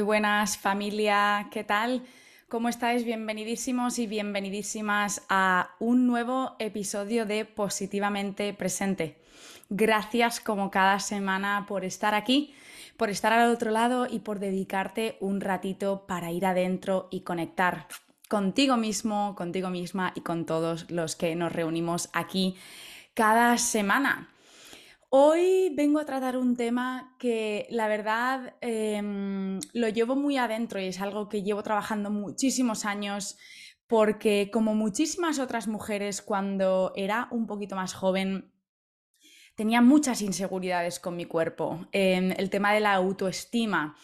Muy buenas familia, ¿qué tal? ¿Cómo estáis? Bienvenidísimos y bienvenidísimas a un nuevo episodio de Positivamente Presente. Gracias como cada semana por estar aquí, por estar al otro lado y por dedicarte un ratito para ir adentro y conectar contigo mismo, contigo misma y con todos los que nos reunimos aquí cada semana. Hoy vengo a tratar un tema que la verdad em, lo llevo muy adentro y es algo que llevo trabajando muchísimos años porque como muchísimas otras mujeres cuando era un poquito más joven tenía muchas inseguridades con mi cuerpo, em, el tema de la autoestima.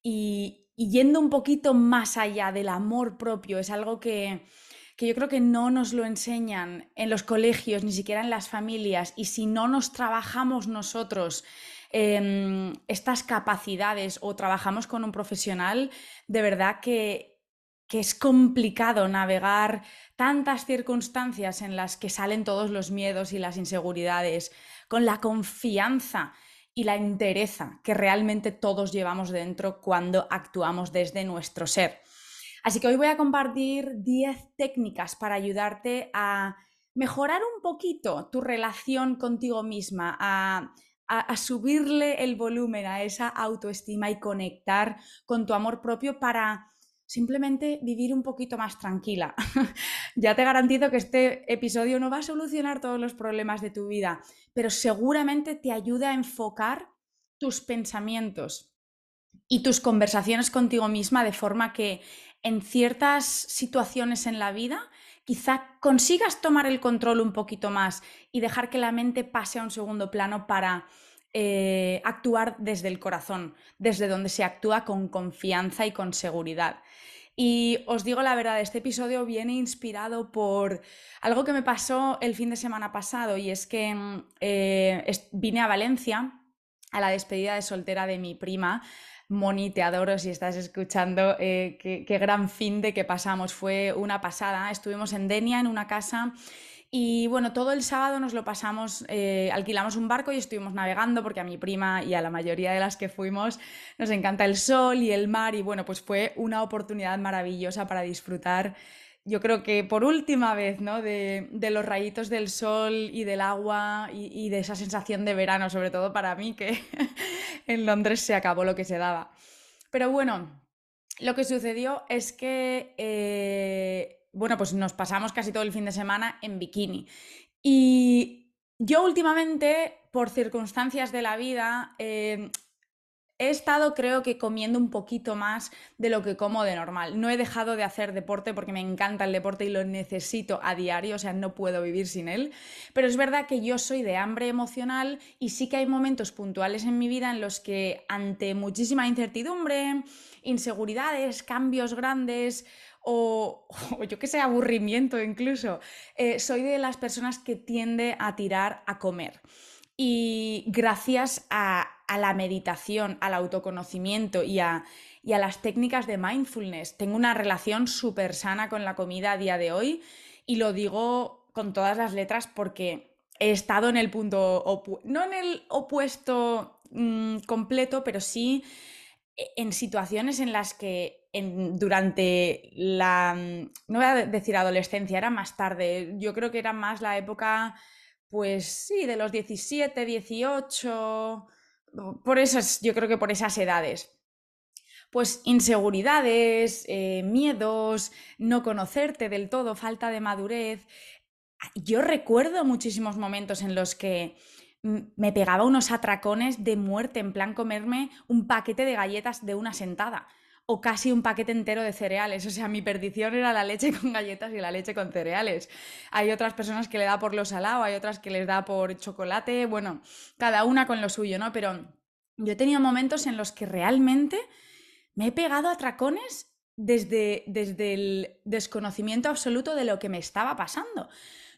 Y yendo un poquito más allá del amor propio es algo que que yo creo que no nos lo enseñan en los colegios, ni siquiera en las familias, y si no nos trabajamos nosotros em, estas capacidades o trabajamos con un profesional, de verdad que, que es complicado navegar tantas circunstancias en las que salen todos los miedos y las inseguridades, con la confianza y la entereza que realmente todos llevamos dentro cuando actuamos desde nuestro ser. Así que hoy voy a compartir 10 técnicas para ayudarte a mejorar un poquito tu relación contigo misma, a, subirle el volumen a esa autoestima y conectar con tu amor propio para simplemente vivir un poquito más tranquila. ya te garantizo que este episodio no va a solucionar todos los problemas de tu vida, pero seguramente te ayuda a enfocar tus pensamientos y tus conversaciones contigo misma de forma que en ciertas situaciones en la vida, quizá consigas tomar el control un poquito más y dejar que la mente pase a un segundo plano para eh, actuar desde el corazón, desde donde se actúa con confianza y con seguridad. Y os digo la verdad, este episodio viene inspirado por algo que me pasó el fin de semana pasado y es que eh, vine a Valencia a la despedida de soltera de mi prima Moni, te adoro si estás escuchando. Eh, qué, gran fin de que pasamos. Fue una pasada. Estuvimos en Denia, en una casa. Y bueno, todo el sábado nos lo pasamos, eh, alquilamos un barco y estuvimos navegando porque a mi prima y a la mayoría de las que fuimos nos encanta el sol y el mar y bueno, pues fue una oportunidad maravillosa para disfrutar yo creo que por última vez, ¿no? De, los rayitos del sol y del agua y, de esa sensación de verano, sobre todo para mí, que en Londres se acabó lo que se daba. Pero bueno, lo que sucedió es que, eh, bueno, pues nos pasamos casi todo el fin de semana en bikini. Y yo últimamente, por circunstancias de la vida, eh, he estado creo que comiendo un poquito más de lo que como de normal. No he dejado de hacer deporte porque me encanta el deporte y lo necesito a diario, o sea, no puedo vivir sin él. Pero es verdad que yo soy de hambre emocional y sí que hay momentos puntuales en mi vida en los que ante muchísima incertidumbre, inseguridades, cambios grandes o, yo que sé, aburrimiento incluso, eh, soy de las personas que tiende a tirar a comer. Y gracias a, la meditación, al autoconocimiento y a, las técnicas de mindfulness, tengo una relación súper sana con la comida a día de hoy y lo digo con todas las letras porque he estado en el punto, no en el opuesto mm, completo, pero sí en situaciones en las que durante la, mm, no voy a decir adolescencia, era más tarde, yo creo que era más la época pues sí, de los 17, 18, por esas, yo creo que por esas edades. Pues inseguridades, eh, miedos, no conocerte del todo, falta de madurez. Yo recuerdo muchísimos momentos en los que me pegaba unos atracones de muerte, en plan comerme un paquete de galletas de una sentada o casi un paquete entero de cereales. O sea, mi perdición era la leche con galletas y la leche con cereales. Hay otras personas que le da por lo salado, hay otras que les da por chocolate, bueno, cada una con lo suyo, ¿no? Pero yo he tenido momentos en los que realmente me he pegado a tracones desde, desde el desconocimiento absoluto de lo que me estaba pasando.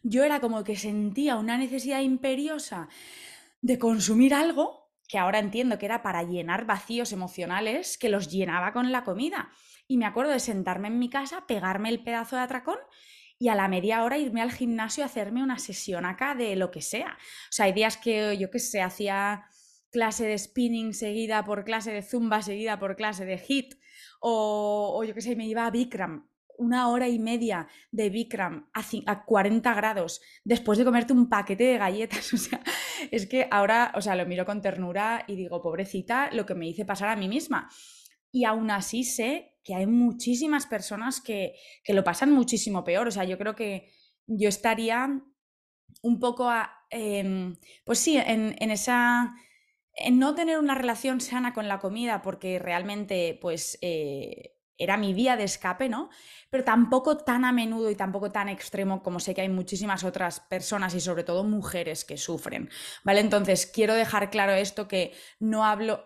Yo era como que sentía una necesidad imperiosa de consumir algo que ahora entiendo que era para llenar vacíos emocionales, que los llenaba con la comida. Y me acuerdo de sentarme en mi casa, pegarme el pedazo de atracón y a la media hora irme al gimnasio a hacerme una sesión acá de lo que sea. O sea, hay días que yo qué sé, hacía clase de spinning seguida por clase de zumba seguida por clase de hit o, yo qué sé, me iba a Bikram, una hora y media de Bikram a, a 40 grados después de comerte un paquete de galletas. O sea, es que ahora, o sea, lo miro con ternura y digo, pobrecita, lo que me hice pasar a mí misma. Y aún así sé que hay muchísimas personas que, que lo pasan muchísimo peor. O sea, yo creo que yo estaría un poco, em, pues sí, en, esa, en no tener una relación sana con la comida, porque realmente, pues, eh, era mi vía de escape, ¿no? Pero tampoco tan a menudo y tampoco tan extremo como sé que hay muchísimas otras personas y sobre todo mujeres que sufren, ¿vale? Entonces, quiero dejar claro esto que no hablo,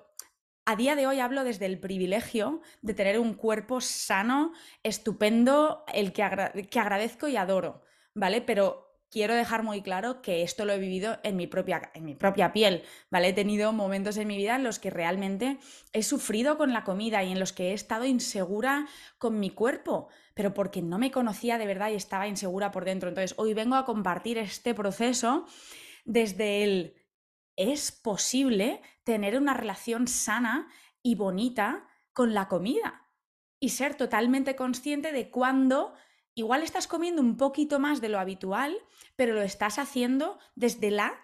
a día de hoy hablo desde el privilegio de tener un cuerpo sano, estupendo, el que, que agradezco y adoro, ¿vale? Pero quiero dejar muy claro que esto lo he vivido en mi propia, en mi propia piel, ¿vale? He tenido momentos en mi vida en los que realmente he sufrido con la comida y en los que he estado insegura con mi cuerpo, pero porque no me conocía de verdad y estaba insegura por dentro. Entonces, hoy vengo a compartir este proceso desde el es posible tener una relación sana y bonita con la comida y ser totalmente consciente de cuándo igual estás comiendo un poquito más de lo habitual, pero lo estás haciendo desde la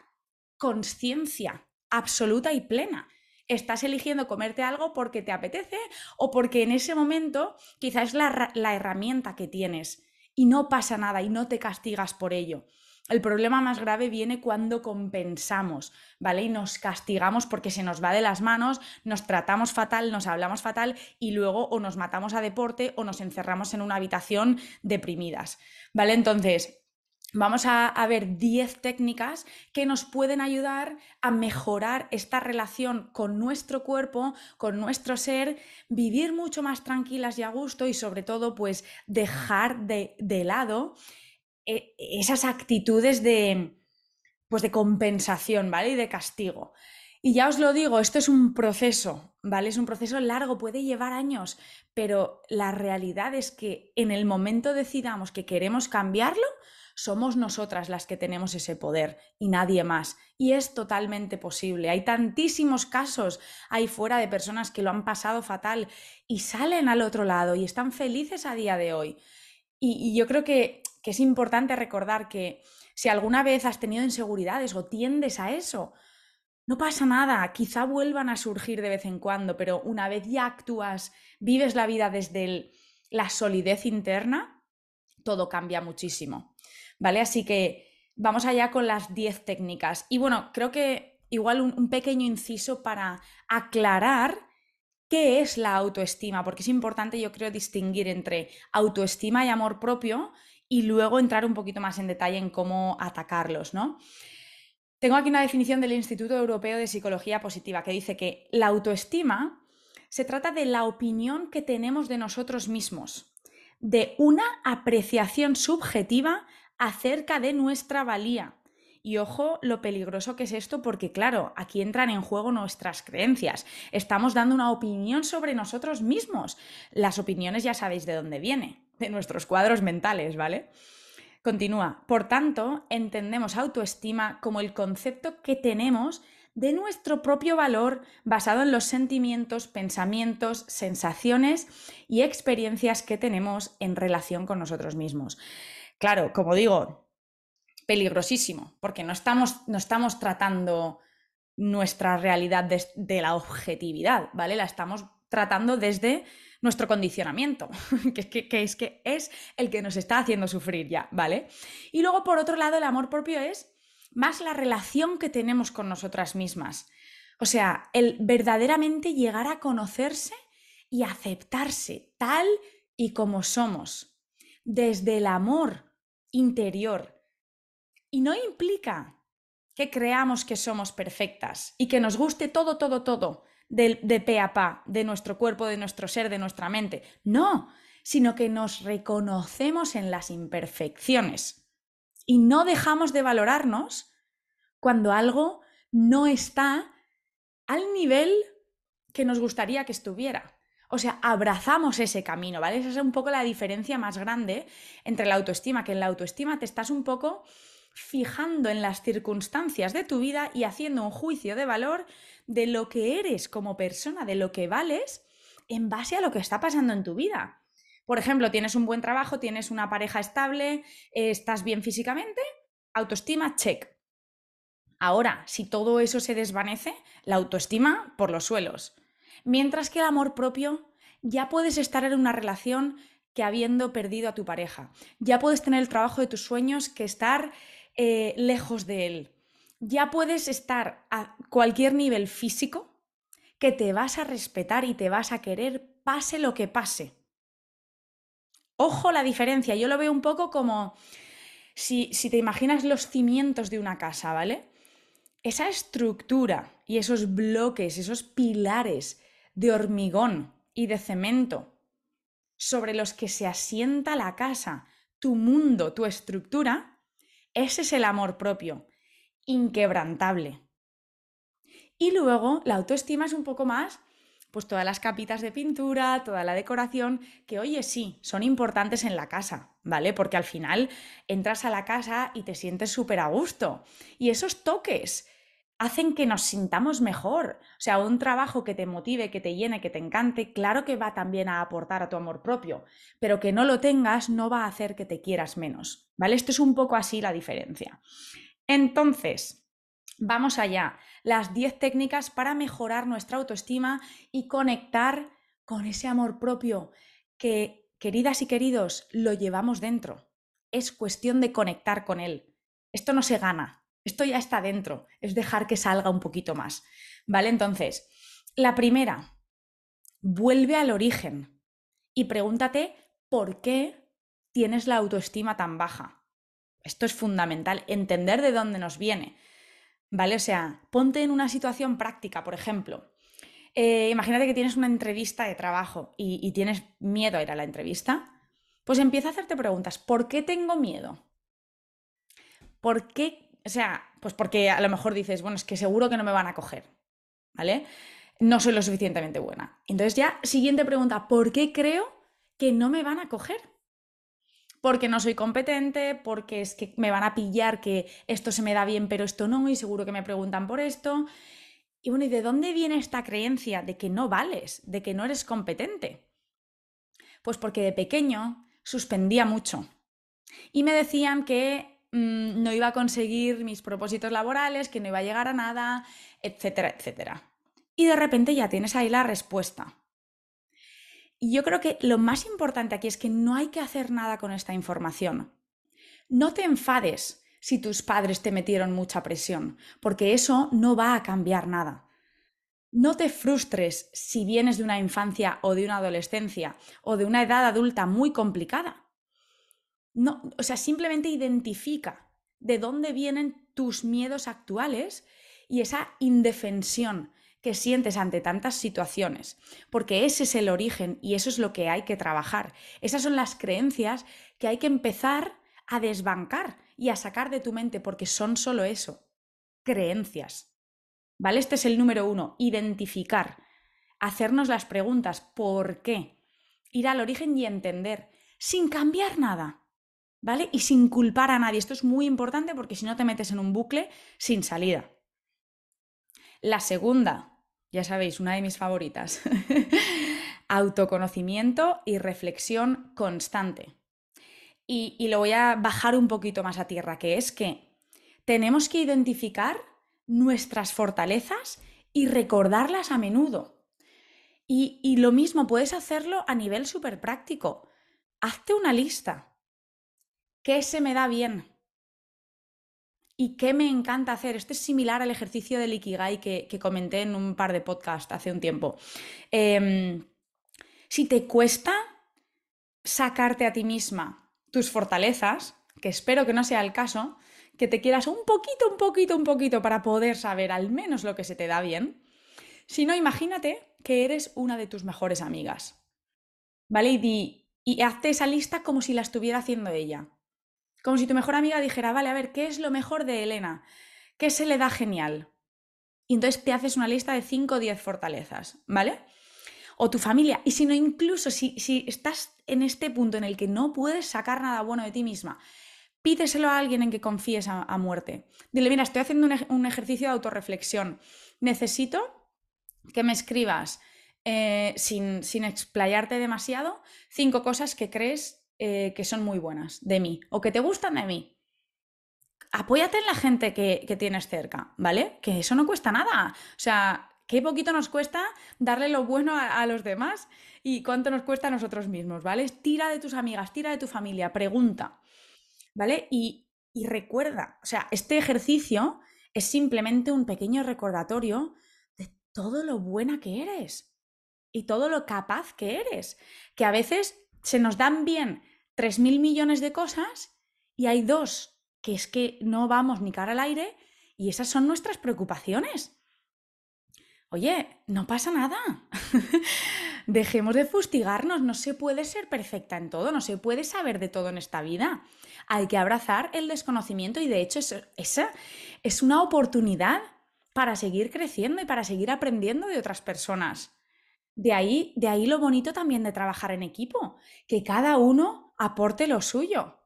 conciencia absoluta y plena. Estás eligiendo comerte algo porque te apetece o porque en ese momento quizás es la, la herramienta que tienes y no pasa nada y no te castigas por ello. El problema más grave viene cuando compensamos, ¿vale? Y nos castigamos porque se nos va de las manos, nos tratamos fatal, nos hablamos fatal y luego o nos matamos a deporte o nos encerramos en una habitación deprimidas, ¿vale? Entonces, Vamos a, ver 10 técnicas que nos pueden ayudar a mejorar esta relación con nuestro cuerpo, con nuestro ser, vivir mucho más tranquilas y a gusto y sobre todo pues dejar de, de lado esas actitudes de, pues de compensación, ¿vale? Y de castigo. Y ya os lo digo, esto es un proceso, ¿vale? Es un proceso largo, puede llevar años, pero la realidad es que en el momento decidamos que queremos cambiarlo, somos nosotras las que tenemos ese poder y nadie más. Y es totalmente posible. Hay tantísimos casos ahí fuera de personas que lo han pasado fatal y salen al otro lado y están felices a día de hoy. Y, yo creo que, que es importante recordar que si alguna vez has tenido inseguridades o tiendes a eso, no pasa nada, quizá vuelvan a surgir de vez en cuando, pero una vez ya actúas, vives la vida desde la solidez interna, todo cambia muchísimo. ¿Vale? Así que vamos allá con las 10 técnicas. Y bueno, creo que igual un pequeño inciso para aclarar ¿Qué es la autoestima? Porque es importante, yo creo, distinguir entre autoestima y amor propio y luego entrar un poquito más en detalle en cómo atacarlos, ¿no? Tengo aquí una definición del Instituto Europeo de Psicología Positiva que dice que la autoestima se trata de la opinión que tenemos de nosotros mismos, de una apreciación subjetiva acerca de nuestra valía, y ojo lo peligroso que es esto porque, claro, aquí entran en juego nuestras creencias. Estamos dando una opinión sobre nosotros mismos. Las opiniones ya sabéis de dónde viene, de nuestros cuadros mentales, ¿vale? Continúa. Por tanto, entendemos autoestima como el concepto que tenemos de nuestro propio valor basado en los sentimientos, pensamientos, sensaciones y experiencias que tenemos en relación con nosotros mismos. Claro, como digo, peligrosísimo, porque no estamos, no estamos tratando nuestra realidad de, la objetividad, ¿vale? La estamos tratando desde nuestro condicionamiento, que, que, es que es el que nos está haciendo sufrir ya, ¿vale? Y luego, por otro lado, el amor propio es más la relación que tenemos con nosotras mismas. O sea, el verdaderamente llegar a conocerse y aceptarse tal y como somos, desde el amor interior, y no implica que creamos que somos perfectas y que nos guste todo, todo, todo de, de pe a pa, de nuestro cuerpo, de nuestro ser, de nuestra mente. No, sino que nos reconocemos en las imperfecciones y no dejamos de valorarnos cuando algo no está al nivel que nos gustaría que estuviera. O sea, abrazamos ese camino, ¿vale? Esa es un poco la diferencia más grande entre la autoestima, que en la autoestima te estás un poco fijando en las circunstancias de tu vida y haciendo un juicio de valor de lo que eres como persona, de lo que vales en base a lo que está pasando en tu vida. Por ejemplo, tienes un buen trabajo, tienes una pareja estable, estás bien físicamente, autoestima, check. Ahora, si todo eso se desvanece, la autoestima por los suelos. Mientras que el amor propio, ya puedes estar en una relación que habiendo perdido a tu pareja. Ya puedes tener el trabajo de tus sueños que estar eh, lejos de él. Ya puedes estar a cualquier nivel físico que te vas a respetar y te vas a querer pase lo que pase. Ojo la diferencia, yo lo veo un poco como si, si te imaginas los cimientos de una casa, ¿vale? Esa estructura y esos bloques, esos pilares de hormigón y de cemento sobre los que se asienta la casa, tu mundo, tu estructura, ese es el amor propio, inquebrantable. Y luego la autoestima es un poco más, pues todas las capitas de pintura, toda la decoración, que oye, sí, son importantes en la casa, ¿vale? Porque al final entras a la casa y te sientes súper a gusto. Y esos toques, hacen que nos sintamos mejor. O sea, un trabajo que te motive, que te llene, que te encante, claro que va también a aportar a tu amor propio, pero que no lo tengas no va a hacer que te quieras menos. ¿Vale? Esto es un poco así la diferencia. Entonces, vamos allá. Las 10 técnicas para mejorar nuestra autoestima y conectar con ese amor propio que, queridas y queridos, lo llevamos dentro. Es cuestión de conectar con él. Esto no se gana, esto ya está dentro, es dejar que salga un poquito más. ¿Vale? Entonces, la primera, vuelve al origen y pregúntate por qué tienes la autoestima tan baja. Esto es fundamental, entender de dónde nos viene. ¿Vale? O sea, ponte en una situación práctica, por ejemplo. Eh, imagínate que tienes una entrevista de trabajo y, y tienes miedo a ir a la entrevista. Pues empieza a hacerte preguntas. ¿Por qué tengo miedo? ¿Por qué o sea, pues porque a lo mejor dices, bueno, es que seguro que no me van a coger, ¿vale? No soy lo suficientemente buena. Entonces ya, siguiente pregunta, ¿por qué creo que no me van a coger? Porque no soy competente, porque es que me van a pillar que esto se me da bien, pero esto no, y seguro que me preguntan por esto. Y bueno, ¿y de dónde viene esta creencia de que no vales, de que no eres competente? Pues porque de pequeño suspendía mucho. Y me decían que Mm, no iba a conseguir mis propósitos laborales, que no iba a llegar a nada, etcétera, etcétera. Y de repente ya tienes ahí la respuesta. Y yo creo que lo más importante aquí es que no hay que hacer nada con esta información. No te enfades si tus padres te metieron mucha presión, porque eso no va a cambiar nada. No te frustres si vienes de una infancia o de una adolescencia o de una edad adulta muy complicada. No, o sea, simplemente identifica de dónde vienen tus miedos actuales y esa indefensión que sientes ante tantas situaciones, porque ese es el origen y eso es lo que hay que trabajar. Esas son las creencias que hay que empezar a desbancar y a sacar de tu mente, porque son solo eso, creencias. ¿Vale? Este es el número uno, identificar, hacernos las preguntas, ¿por qué? Ir al origen y entender, sin cambiar nada. ¿Vale? Y sin culpar a nadie. Esto es muy importante porque si no te metes en un bucle sin salida. La segunda, ya sabéis, una de mis favoritas, autoconocimiento y reflexión constante. Y, y, lo voy a bajar un poquito más a tierra, que es que tenemos que identificar nuestras fortalezas y recordarlas a menudo. Y, y lo mismo puedes hacerlo a nivel súper práctico. Hazte una lista ¿Qué se me da bien? ¿Y qué me encanta hacer? Esto es similar al ejercicio del Ikigai que, comenté en un par de podcasts hace un tiempo. Em, si te cuesta sacarte a ti misma tus fortalezas, que espero que no sea el caso, que te quieras un poquito, un poquito, un poquito para poder saber al menos lo que se te da bien, si no, imagínate que eres una de tus mejores amigas. ¿Vale? Y, y hazte esa lista como si la estuviera haciendo ella. Como si tu mejor amiga dijera, vale, a ver, ¿qué es lo mejor de Elena? ¿Qué se le da genial? Y entonces te haces una lista de 5 o 10 fortalezas, ¿vale? O tu familia. Y si no, incluso si, si estás en este punto en el que no puedes sacar nada bueno de ti misma, pídeselo a alguien en que confíes a, muerte. Dile, mira, estoy haciendo un, ejercicio de autorreflexión. Necesito que me escribas eh, sin, sin, explayarte demasiado, cinco cosas que crees eh, que son muy buenas de mí o que te gustan de mí. Apóyate en la gente que, que tienes cerca, ¿vale? Que eso no cuesta nada. O sea, qué poquito nos cuesta darle lo bueno a, los demás y cuánto nos cuesta a nosotros mismos, ¿vale? Tira de tus amigas, tira de tu familia, pregunta, ¿vale? Y, y recuerda, o sea, este ejercicio es simplemente un pequeño recordatorio de todo lo buena que eres y todo lo capaz que eres, que a veces se nos dan bien 3.000 millones de cosas y hay dos que es que no vamos ni cara al aire y esas son nuestras preocupaciones. Oye, no pasa nada. Dejemos de fustigarnos, no se puede ser perfecta en todo, no se puede saber de todo en esta vida. Hay que abrazar el desconocimiento y de hecho esa es una oportunidad para seguir creciendo y para seguir aprendiendo de otras personas. De ahí, de ahí lo bonito también de trabajar en equipo, que cada uno aporte lo suyo.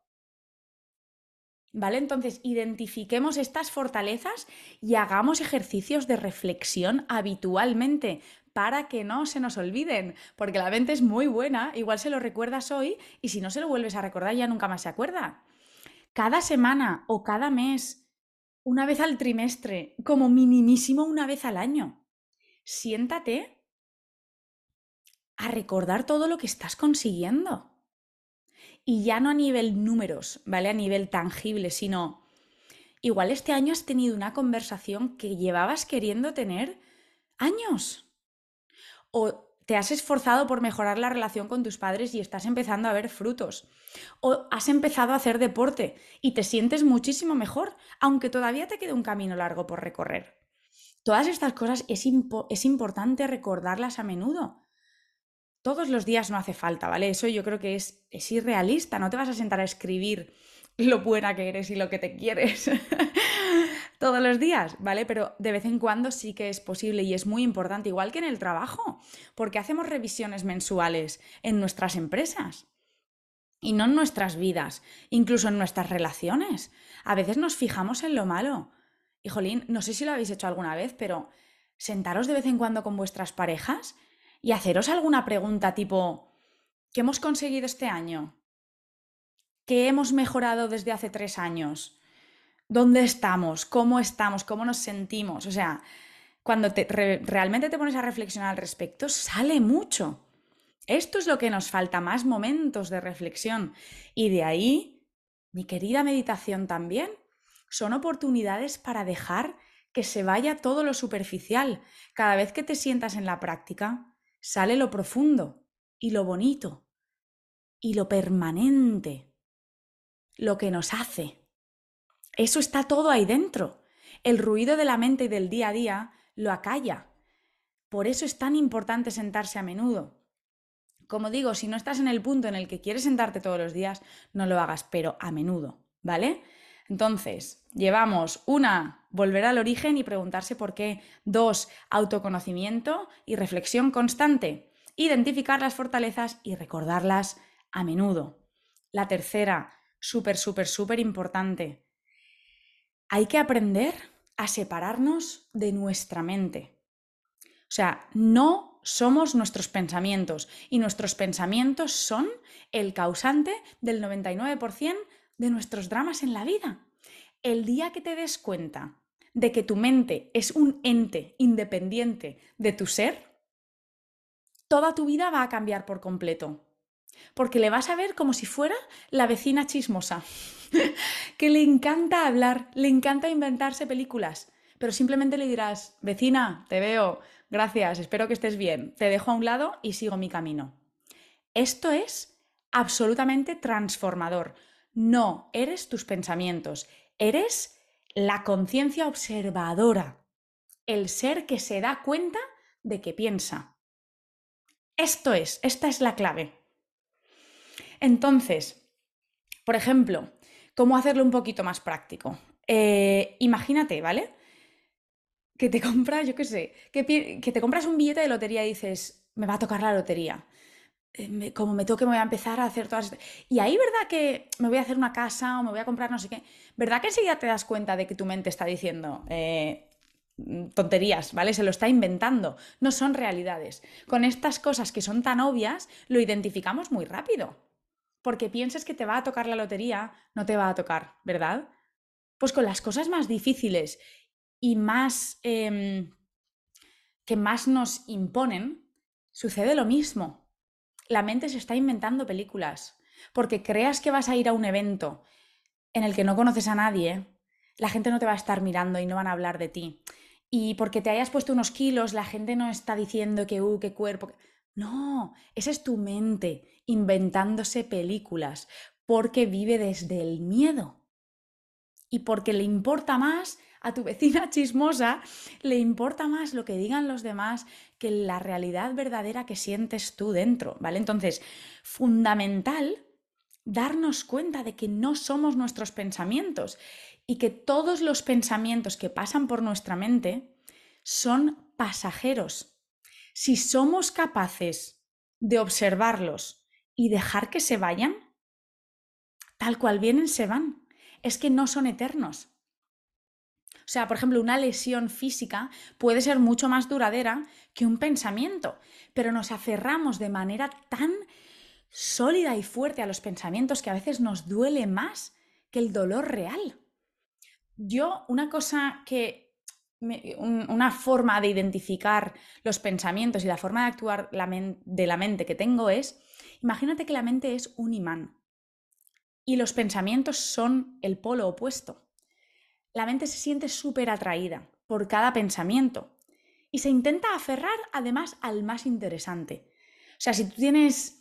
¿Vale? Entonces, identifiquemos estas fortalezas y hagamos ejercicios de reflexión habitualmente para que no se nos olviden, porque la mente es muy buena, igual se lo recuerdas hoy y si no se lo vuelves a recordar ya nunca más se acuerda. Cada semana o cada mes, una vez al trimestre, como minimísimo una vez al año, siéntate a recordar todo lo que estás consiguiendo y ya no a nivel números, ¿vale? A nivel tangible, sino igual este año has tenido una conversación que llevabas queriendo tener años. O te has esforzado por mejorar la relación con tus padres y estás empezando a ver frutos. O has empezado a hacer deporte y te sientes muchísimo mejor, aunque todavía te quede un camino largo por recorrer. Todas estas cosas es, es importante recordarlas a menudo todos los días no hace falta, ¿vale? Eso yo creo que es, es irrealista, no te vas a sentar a escribir lo buena que eres y lo que te quieres todos los días, ¿vale? Pero de vez en cuando sí que es posible y es muy importante, igual que en el trabajo, porque hacemos revisiones mensuales en nuestras empresas. Y no en nuestras vidas, incluso en nuestras relaciones. A veces nos fijamos en lo malo. Y jolín, no sé si lo habéis hecho alguna vez, pero sentaros de vez en cuando con vuestras parejas y haceros alguna pregunta tipo, ¿qué hemos conseguido este año? ¿Qué hemos mejorado desde hace tres años? ¿Dónde estamos? ¿Cómo estamos? ¿Cómo nos sentimos? O sea, cuando te, realmente te pones a reflexionar al respecto, sale mucho. Esto es lo que nos falta, más momentos de reflexión. Y de ahí, mi querida meditación también, son oportunidades para dejar que se vaya todo lo superficial. Cada vez que te sientas en la práctica, sale lo profundo y lo bonito y lo permanente, lo que nos hace. Eso está todo ahí dentro. El ruido de la mente y del día a día lo acalla. Por eso es tan importante sentarse a menudo. Como digo, si no estás en el punto en el que quieres sentarte todos los días, no lo hagas, pero a menudo, ¿vale? Entonces, llevamos una, volver al origen y preguntarse por qué. Dos, autoconocimiento y reflexión constante. Identificar las fortalezas y recordarlas a menudo. La tercera, súper, súper, súper importante. Hay que aprender a separarnos de nuestra mente. O sea, no somos nuestros pensamientos y nuestros pensamientos son el causante del 99% de nuestros dramas en la vida. El día que te des cuenta de que tu mente es un ente independiente de tu ser, toda tu vida va a cambiar por completo. Porque le vas a ver como si fuera la vecina chismosa, que le encanta hablar, le encanta inventarse películas, pero simplemente le dirás, vecina, te veo, gracias, espero que estés bien, te dejo a un lado y sigo mi camino. Esto es absolutamente transformador. No eres tus pensamientos, eres la conciencia observadora, el ser que se da cuenta de que piensa. Esto es, esta es la clave. Entonces, por ejemplo, ¿cómo hacerlo un poquito más práctico? Eh, imagínate, ¿vale? Que te compras, yo qué sé, que, que te compras un billete de lotería y dices, me va a tocar la lotería. Eh, como me toque, me voy a empezar a hacer todas. Y ahí, ¿verdad que me voy a hacer una casa o me voy a comprar no sé qué? ¿Verdad que enseguida te das cuenta de que tu mente está diciendo, eh, tonterías, ¿vale? Se lo está inventando, no son realidades. Con estas cosas que son tan obvias, lo identificamos muy rápido. Porque piensas que te va a tocar la lotería, no te va a tocar, ¿verdad? Pues con las cosas más difíciles y más em, que más nos imponen, sucede lo mismo. La mente se está inventando películas. Porque creas que vas a ir a un evento en el que no conoces a nadie, la gente no te va a estar mirando y no van a hablar de ti. Y porque te hayas puesto unos kilos, la gente no está diciendo que, uh, qué cuerpo. No, esa es tu mente inventándose películas porque vive desde el miedo y porque le importa más a tu vecina chismosa, le importa más lo que digan los demás que la realidad verdadera que sientes tú dentro, ¿vale? Entonces, fundamental darnos cuenta de que no somos nuestros pensamientos y que todos los pensamientos que pasan por nuestra mente son pasajeros. Si somos capaces de observarlos y dejar que se vayan, tal cual vienen, se van. Es que no son eternos. O sea, por ejemplo, una lesión física puede ser mucho más duradera que un pensamiento, pero nos aferramos de manera tan sólida y fuerte a los pensamientos que a veces nos duele más que el dolor real. Yo, una cosa que, una forma de identificar los pensamientos y la forma de actuar de la mente que tengo es, imagínate que la mente es un imán y los pensamientos son el polo opuesto. La mente se siente súper atraída por cada pensamiento y se intenta aferrar además al más interesante. O sea, si tú tienes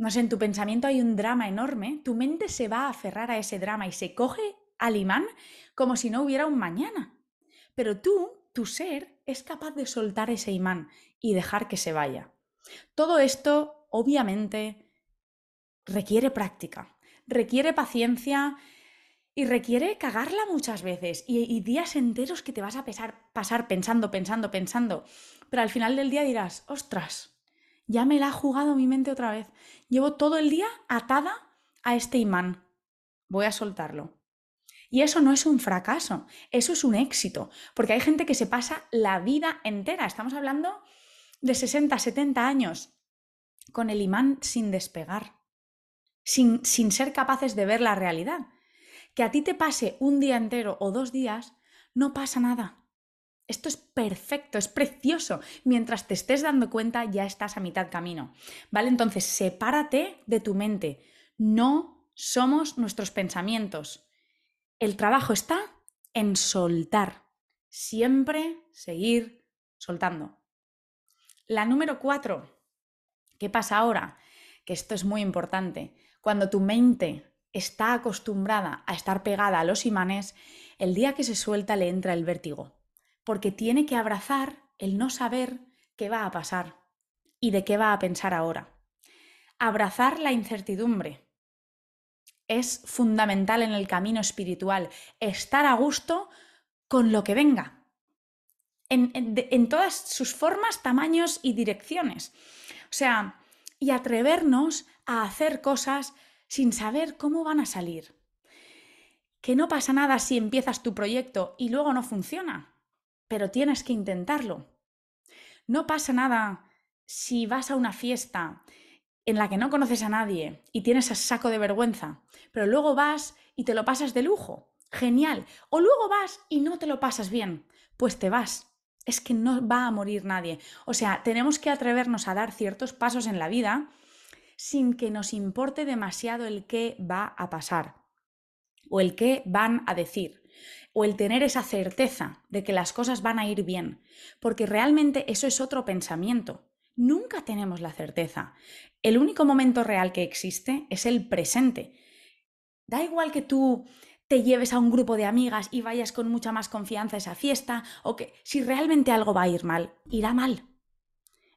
no sé, en tu pensamiento hay un drama enorme, tu mente se va a aferrar a ese drama y se coge al imán como si no hubiera un mañana. Pero tú, tu ser, es capaz de soltar ese imán y dejar que se vaya. Todo esto, obviamente, requiere práctica, requiere paciencia y requiere cagarla muchas veces y, días enteros que te vas a pasar pensando, pensando, pensando. Pero al final del día dirás, ostras, ya me la ha jugado mi mente otra vez. Llevo todo el día atada a este imán. Voy a soltarlo. Y eso no es un fracaso, eso es un éxito, porque hay gente que se pasa la vida entera, estamos hablando de 60, 70 años, con el imán sin despegar, sin, sin ser capaces de ver la realidad. Que a ti te pase un día entero o dos días, no pasa nada. Esto es perfecto, es precioso. Mientras te estés dando cuenta, ya estás a mitad camino. ¿Vale? Entonces, sepárate de tu mente. No somos nuestros pensamientos. El trabajo está en soltar. Siempre seguir soltando. La número cuatro. ¿Qué pasa ahora? Que esto es muy importante. Cuando tu mente está acostumbrada a estar pegada a los imanes, el día que se suelta le entra el vértigo porque tiene que abrazar el no saber qué va a pasar y de qué va a pensar ahora. Abrazar la incertidumbre es fundamental en el camino espiritual, estar a gusto con lo que venga, en, todas sus formas, tamaños y direcciones. O sea, y atrevernos a hacer cosas sin saber cómo van a salir. Que no pasa nada si empiezas tu proyecto y luego no funciona pero tienes que intentarlo. No pasa nada si vas a una fiesta en la que no conoces a nadie y tienes a saco de vergüenza, pero luego vas y te lo pasas de lujo. Genial. O luego vas y no te lo pasas bien. Pues te vas. Es que no va a morir nadie. O sea, tenemos que atrevernos a dar ciertos pasos en la vida sin que nos importe demasiado el qué va a pasar o el qué van a decir o el tener esa certeza de que las cosas van a ir bien, porque realmente eso es otro pensamiento. Nunca tenemos la certeza. El único momento real que existe es el presente. Da igual que tú te lleves a un grupo de amigas y vayas con mucha más confianza a esa fiesta, o que si realmente algo va a ir mal, irá mal.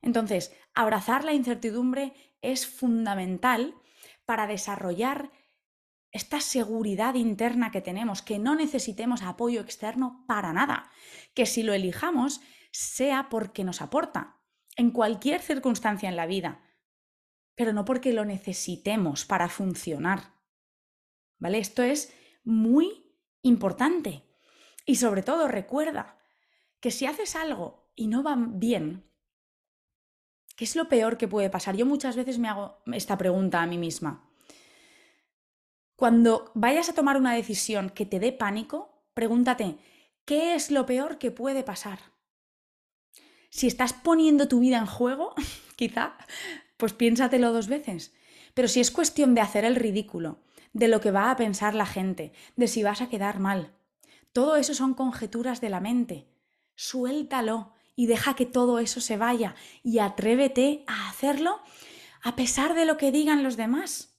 Entonces, abrazar la incertidumbre es fundamental para desarrollar esta seguridad interna que tenemos, que no necesitemos apoyo externo para nada, que si lo elijamos sea porque nos aporta en cualquier circunstancia en la vida, pero no porque lo necesitemos para funcionar. ¿Vale? Esto es muy importante. Y sobre todo recuerda que si haces algo y no va bien, ¿qué es lo peor que puede pasar? Yo muchas veces me hago esta pregunta a mí misma. Cuando vayas a tomar una decisión que te dé pánico, pregúntate, ¿qué es lo peor que puede pasar? Si estás poniendo tu vida en juego, quizá, pues piénsatelo dos veces. Pero si es cuestión de hacer el ridículo, de lo que va a pensar la gente, de si vas a quedar mal, todo eso son conjeturas de la mente. Suéltalo y deja que todo eso se vaya y atrévete a hacerlo a pesar de lo que digan los demás.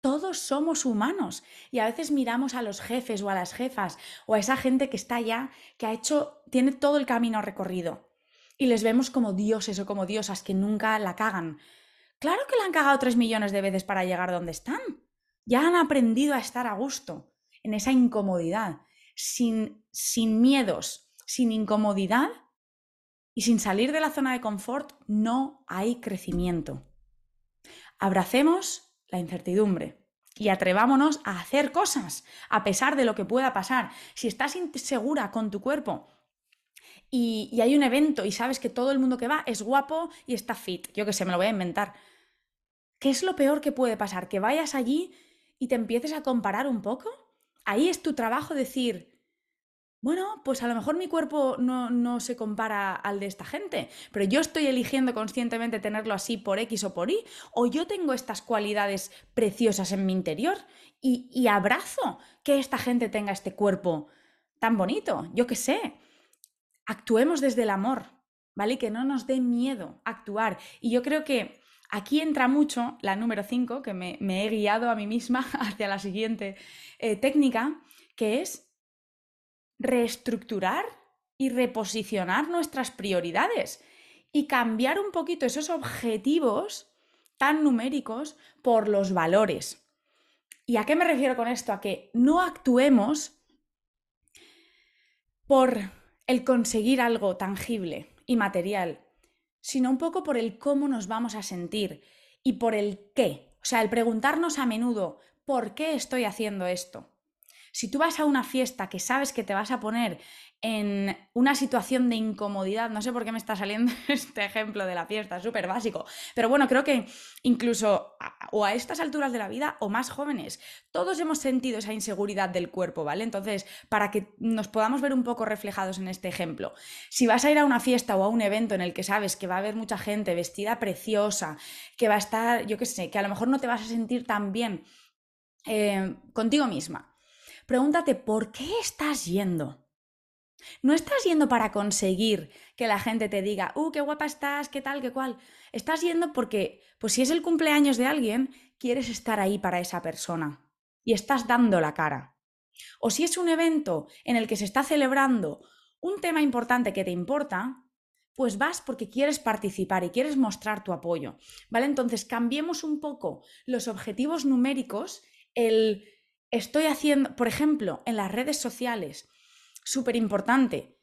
Todos somos humanos y a veces miramos a los jefes o a las jefas o a esa gente que está allá, que ha hecho, tiene todo el camino recorrido y les vemos como dioses o como diosas que nunca la cagan. Claro que la han cagado tres millones de veces para llegar donde están. Ya han aprendido a estar a gusto, en esa incomodidad, sin, sin miedos, sin incomodidad y sin salir de la zona de confort, no hay crecimiento. Abracemos la incertidumbre y atrevámonos a hacer cosas, a pesar de lo que pueda pasar. Si estás insegura con tu cuerpo, y, hay un evento y sabes que todo el mundo que va es guapo y está fit, yo que sé, me lo voy a inventar. ¿Qué es lo peor que puede pasar? Que vayas allí y te empieces a comparar un poco. Ahí es tu trabajo decir, bueno, pues a lo mejor mi cuerpo no, no, se compara al de esta gente, pero yo estoy eligiendo conscientemente tenerlo así por X o por Y, o yo tengo estas cualidades preciosas en mi interior y, y abrazo que esta gente tenga este cuerpo tan bonito, yo qué sé actuemos desde el amor, ¿vale? Que no nos dé miedo actuar. Y yo creo que aquí entra mucho la número 5, que me, he guiado a mí misma hacia la siguiente eh, técnica, que es reestructurar y reposicionar nuestras prioridades y cambiar un poquito esos objetivos tan numéricos por los valores. ¿Y a qué me refiero con esto? A que no actuemos por el conseguir algo tangible y material, sino un poco por el cómo nos vamos a sentir y por el qué. O sea, el preguntarnos a menudo, ¿por qué estoy haciendo esto? Si tú vas a una fiesta que sabes que te vas a poner en una situación de incomodidad, no sé por qué me está saliendo este ejemplo de la fiesta, súper básico, pero bueno, creo que incluso o a estas alturas de la vida o más jóvenes, todos hemos sentido esa inseguridad del cuerpo, ¿vale? Entonces, para que nos podamos ver un poco reflejados en este ejemplo, si vas a ir a una fiesta o a un evento en el que sabes que va a haber mucha gente vestida preciosa, que va a estar, yo qué sé, que a lo mejor no te vas a sentir tan bien eh, contigo misma, pregúntate, ¿por qué estás yendo? No estás yendo para conseguir que la gente te diga, uh, qué guapa estás, qué tal, qué cual. Estás yendo porque, pues si es el cumpleaños de alguien, quieres estar ahí para esa persona y estás dando la cara. O si es un evento en el que se está celebrando un tema importante que te importa, pues vas porque quieres participar y quieres mostrar tu apoyo. ¿Vale? Entonces cambiemos un poco los objetivos numéricos, el estoy haciendo, por ejemplo, en las redes sociales, súper importante,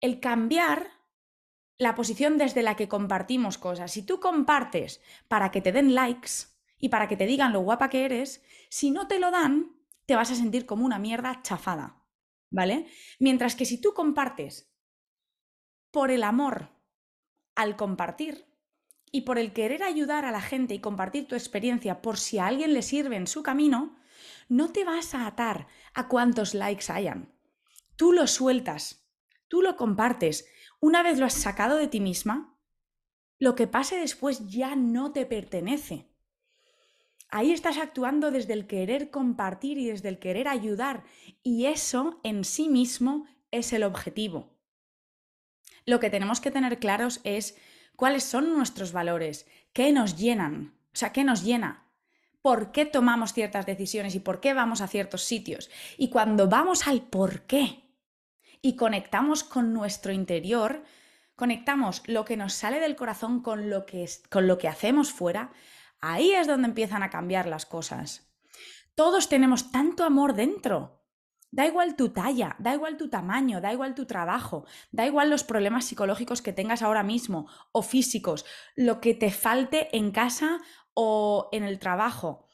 el cambiar la posición desde la que compartimos cosas. Si tú compartes para que te den likes y para que te digan lo guapa que eres, si no te lo dan, te vas a sentir como una mierda chafada, ¿vale? Mientras que si tú compartes por el amor al compartir y por el querer ayudar a la gente y compartir tu experiencia por si a alguien le sirve en su camino, no te vas a atar a cuántos likes hayan tú lo sueltas, tú lo compartes. Una vez lo has sacado de ti misma, lo que pase después ya no te pertenece. Ahí estás actuando desde el querer compartir y desde el querer ayudar y eso en sí mismo es el objetivo. Lo que tenemos que tener claros es cuáles son nuestros valores, qué nos llenan, o sea, qué nos llena, por qué tomamos ciertas decisiones y por qué vamos a ciertos sitios. Y cuando vamos al por qué, y conectamos con nuestro interior, conectamos lo que nos sale del corazón con lo que, con lo que hacemos fuera, ahí es donde empiezan a cambiar las cosas. Todos tenemos tanto amor dentro. Da igual tu talla, da igual tu tamaño, da igual tu trabajo, da igual los problemas psicológicos que tengas ahora mismo o físicos, lo que te falte en casa o en el trabajo,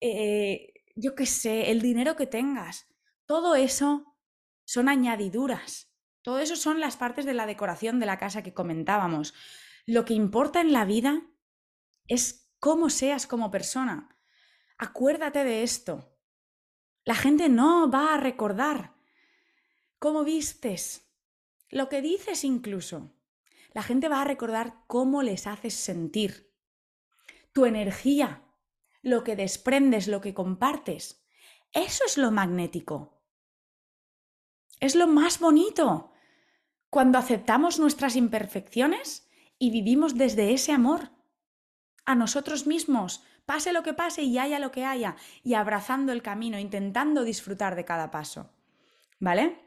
eh, yo qué sé, el dinero que tengas. Todo eso son añadiduras. Todo eso son las partes de la decoración de la casa que comentábamos. Lo que importa en la vida es cómo seas como persona. Acuérdate de esto. La gente no va a recordar cómo vistes, lo que dices incluso. La gente va a recordar cómo les haces sentir. Tu energía, lo que desprendes, lo que compartes. Eso es lo magnético. Es lo más bonito. Cuando aceptamos nuestras imperfecciones y vivimos desde ese amor a nosotros mismos, pase lo que pase y haya lo que haya, y abrazando el camino, intentando disfrutar de cada paso. ¿Vale?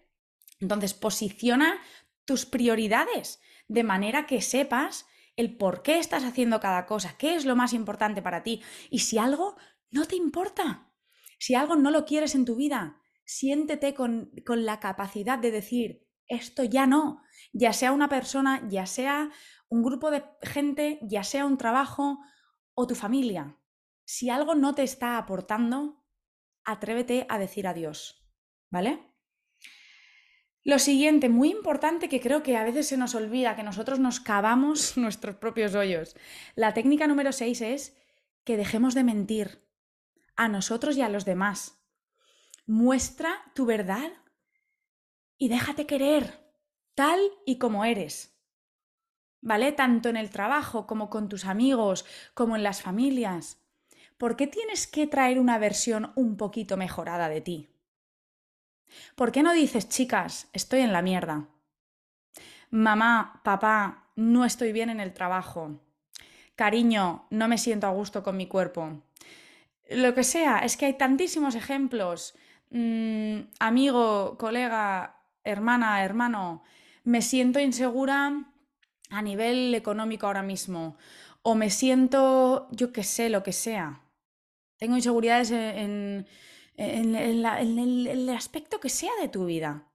Entonces, posiciona tus prioridades de manera que sepas el por qué estás haciendo cada cosa, qué es lo más importante para ti. Y si algo no te importa, si algo no lo quieres en tu vida, siéntete con, con la capacidad de decir, esto ya no, ya sea una persona, ya sea un grupo de gente, ya sea un trabajo o tu familia. Si algo no te está aportando, atrévete a decir adiós, ¿vale? Lo siguiente, muy importante, que creo que a veces se nos olvida, que nosotros nos cavamos nuestros propios hoyos. La técnica número 6 es que dejemos de mentir a nosotros y a los demás. Muestra tu verdad y déjate querer, tal y como eres. ¿Vale? Tanto en el trabajo como con tus amigos, como en las familias. ¿Por qué tienes que traer una versión un poquito mejorada de ti? ¿Por qué no dices, chicas, estoy en la mierda? Mamá, papá, no estoy bien en el trabajo. Cariño, no me siento a gusto con mi cuerpo. Lo que sea, es que hay tantísimos ejemplos. Mm, amigo, colega, hermana, hermano, me siento insegura a nivel económico ahora mismo. O me siento, yo qué sé, lo que sea. Tengo inseguridades en en, el, aspecto que sea de tu vida.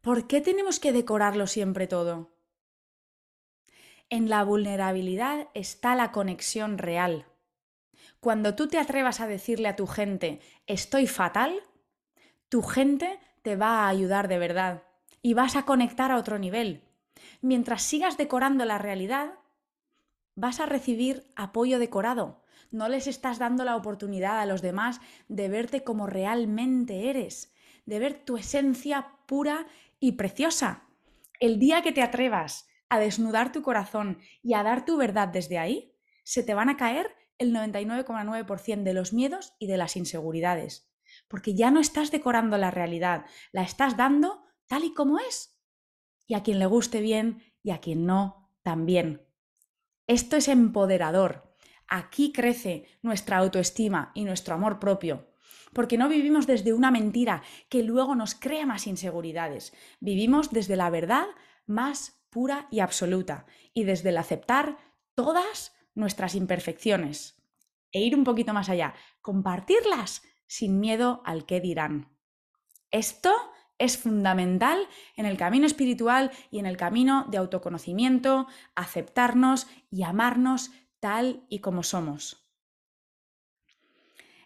¿Por qué tenemos que decorarlo siempre todo? En la vulnerabilidad está la conexión real. Cuando tú te atrevas a decirle a tu gente, estoy fatal, tu gente te va a ayudar de verdad y vas a conectar a otro nivel. Mientras sigas decorando la realidad, vas a recibir apoyo decorado, no les estás dando la oportunidad a los demás de verte como realmente eres, de ver tu esencia pura y preciosa. El día que te atrevas a desnudar tu corazón y a dar tu verdad desde ahí, se te van a caer el 99,9% de los miedos y de las inseguridades. Porque ya no estás decorando la realidad, la estás dando tal y como es. Y a quien le guste bien y a quien no, también. Esto es empoderador. Aquí crece nuestra autoestima y nuestro amor propio, porque no vivimos desde una mentira que luego nos crea más inseguridades. Vivimos desde la verdad más pura y absoluta y desde el aceptar todas nuestras imperfecciones e ir un poquito más allá, compartirlas sin miedo al qué dirán. Esto es fundamental en el camino espiritual y en el camino de autoconocimiento, aceptarnos y amarnos tal y como somos.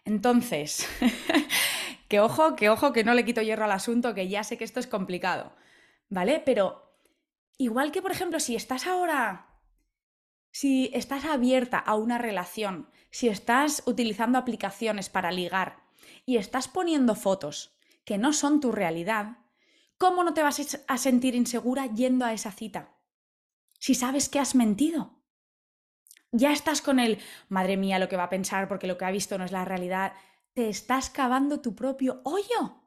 Entonces, que ojo, que ojo, que no le quito hierro al asunto, que ya sé que esto es complicado, ¿vale? Pero igual que, por ejemplo, si estás ahora, si estás abierta a una relación, si estás utilizando aplicaciones para ligar y estás poniendo fotos que no son tu realidad, ¿cómo no te vas a sentir insegura yendo a esa cita? Si sabes que has mentido ya estás con él, madre mía, lo que va a pensar porque lo que ha visto no es la realidad. Te estás cavando tu propio hoyo.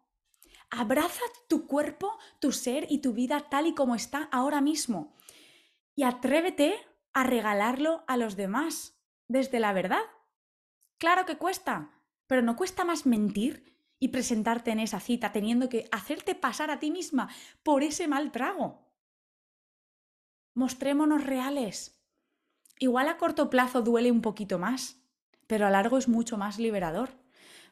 Abraza tu cuerpo, tu ser y tu vida tal y como está ahora mismo. Y atrévete a regalarlo a los demás desde la verdad. Claro que cuesta, pero no cuesta más mentir y presentarte en esa cita teniendo que hacerte pasar a ti misma por ese mal trago. Mostrémonos reales, igual a corto plazo duele un poquito más, pero a largo es mucho más liberador.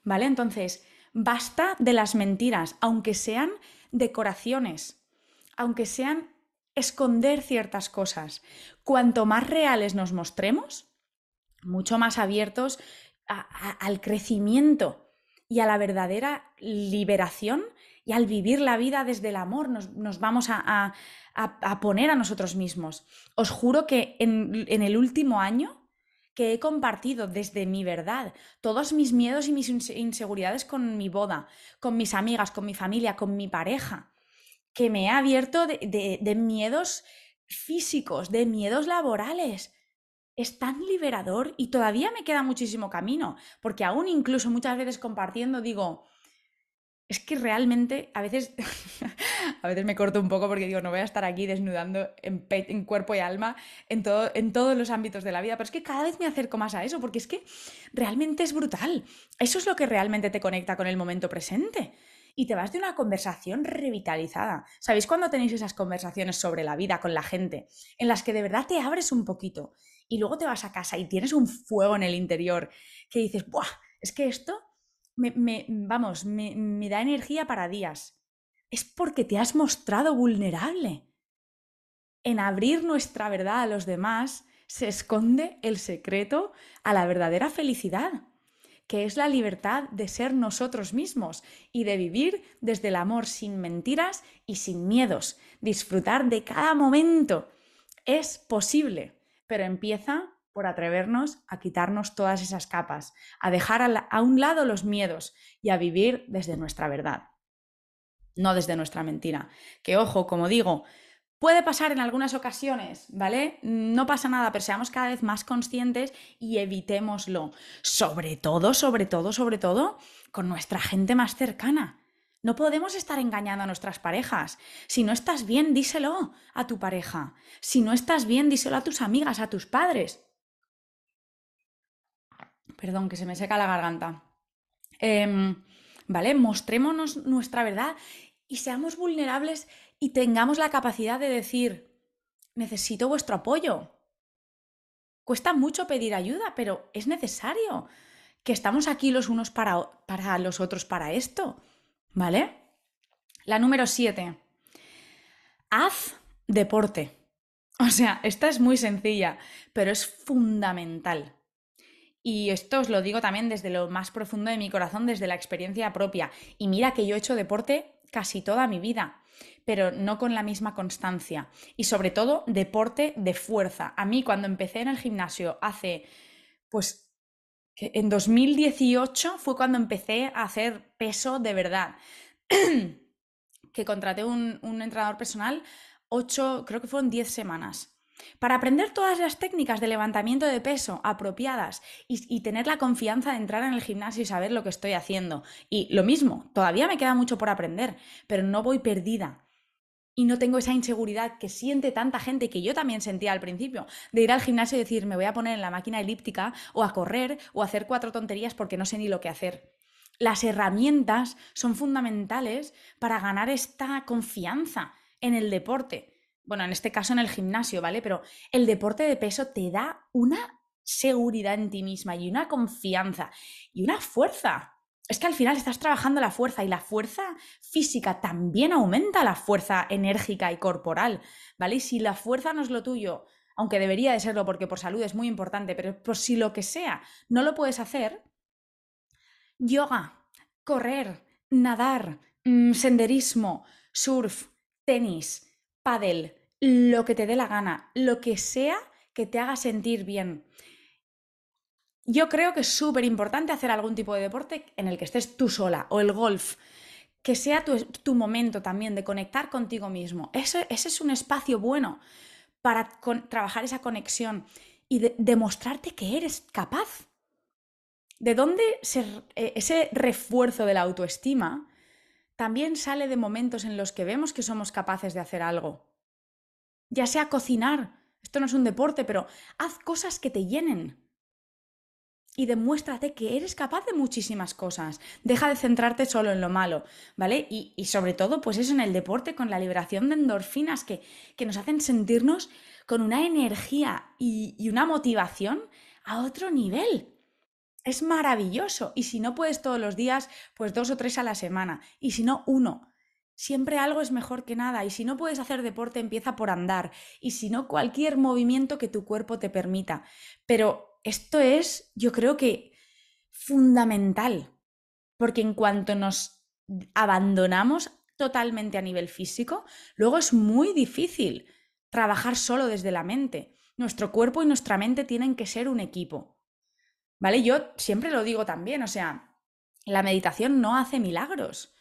¿Vale? Entonces, basta de las mentiras, aunque sean decoraciones, aunque sean esconder ciertas cosas. Cuanto más reales nos mostremos, mucho más abiertos al crecimiento y a la verdadera liberación Y al vivir la vida desde el amor nos, vamos a, poner a nosotros mismos. Os juro que en, en el último año que he compartido desde mi verdad, todos mis miedos y mis inseguridades con mi boda, con mis amigas, con mi familia, con mi pareja, que me he abierto de, miedos físicos, de miedos laborales. Es tan liberador y todavía me queda muchísimo camino, porque aún incluso muchas veces compartiendo digo, es que realmente a veces, a veces me corto un poco porque digo, no voy a estar aquí desnudando en, cuerpo y alma en, todo, en todos los ámbitos de la vida, pero es que cada vez me acerco más a eso, porque es que realmente es brutal. Eso es lo que realmente te conecta con el momento presente. Y te vas de una conversación revitalizada. ¿Sabéis cuando tenéis esas conversaciones sobre la vida con la gente, en las que de verdad te abres un poquito y luego te vas a casa y tienes un fuego en el interior que dices, ¡buah! Es que esto me, vamos, me, me da energía para días. Es porque te has mostrado vulnerable. En abrir nuestra verdad a los demás se esconde el secreto a la verdadera felicidad, que es la libertad de ser nosotros mismos y de vivir desde el amor sin mentiras y sin miedos, disfrutar de cada momento. Es posible, pero empieza por atrevernos a quitarnos todas esas capas, a dejar a, un lado los miedos y a vivir desde nuestra verdad, no desde nuestra mentira. Que ojo, como digo, puede pasar en algunas ocasiones, ¿vale? No pasa nada, pero seamos cada vez más conscientes y evitémoslo. Sobre todo, sobre todo, sobre todo, con nuestra gente más cercana. No podemos estar engañando a nuestras parejas. Si no estás bien, díselo a tu pareja. Si no estás bien, díselo a tus amigas, a tus padres. Perdón, que se me seca la garganta. Em, ¿Vale? Mostrémonos nuestra verdad y seamos vulnerables y tengamos la capacidad de decir, necesito vuestro apoyo. Cuesta mucho pedir ayuda, pero es necesario que estamos aquí los unos para, para los otros para esto. ¿Vale? La número 7. Haz deporte. O sea, esta es muy sencilla, pero es fundamental. Y esto os lo digo también desde lo más profundo de mi corazón, desde la experiencia propia. Y mira que yo he hecho deporte casi toda mi vida, pero no con la misma constancia. Y sobre todo, deporte de fuerza. A mí cuando empecé en el gimnasio hace, pues, en 2018 fue cuando empecé a hacer peso de verdad. que contraté un, un entrenador personal, ocho, creo que fueron 10 semanas. Para aprender todas las técnicas de levantamiento de peso apropiadas y, tener la confianza de entrar en el gimnasio y saber lo que estoy haciendo. Y lo mismo, todavía me queda mucho por aprender, pero no voy perdida. Y no tengo esa inseguridad que siente tanta gente que yo también sentía al principio, de ir al gimnasio y decir, me voy a poner en la máquina elíptica o a correr o a hacer cuatro tonterías porque no sé ni lo que hacer. Las herramientas son fundamentales para ganar esta confianza en el deporte bueno, en este caso en el gimnasio, ¿vale? Pero el deporte de peso te da una seguridad en ti misma y una confianza y una fuerza. Es que al final estás trabajando la fuerza y la fuerza física también aumenta la fuerza enérgica y corporal, ¿vale? Y si la fuerza no es lo tuyo, aunque debería de serlo porque por salud es muy importante, pero por si lo que sea no lo puedes hacer, yoga, correr, nadar, mm, senderismo, surf, tenis, pádel, lo que te dé la gana, lo que sea que te haga sentir bien. Yo creo que es súper importante hacer algún tipo de deporte en el que estés tú sola o el golf, que sea tu, momento también de conectar contigo mismo. Ese, es un espacio bueno para trabajar esa conexión y demostrarte que eres capaz. ¿De dónde e, ese refuerzo de la autoestima también sale de momentos en los que vemos que somos capaces de hacer algo? ya sea cocinar, esto no es un deporte, pero haz cosas que te llenen. Y demuéstrate que eres capaz de muchísimas cosas. Deja de centrarte solo en lo malo, ¿vale? Y, sobre todo, pues eso en el deporte, con la liberación de endorfinas que, que nos hacen sentirnos con una energía y, y una motivación a otro nivel. Es maravilloso. Y si no puedes todos los días, pues dos o tres a la semana. Y si no, uno. Siempre algo es mejor que nada y si no puedes hacer deporte empieza por andar y si no cualquier movimiento que tu cuerpo te permita. Pero esto es, yo creo que fundamental, porque en cuanto nos abandonamos totalmente a nivel físico, luego es muy difícil trabajar solo desde la mente. Nuestro cuerpo y nuestra mente tienen que ser un equipo. ¿Vale? Yo siempre lo digo también, o sea, la meditación no hace milagros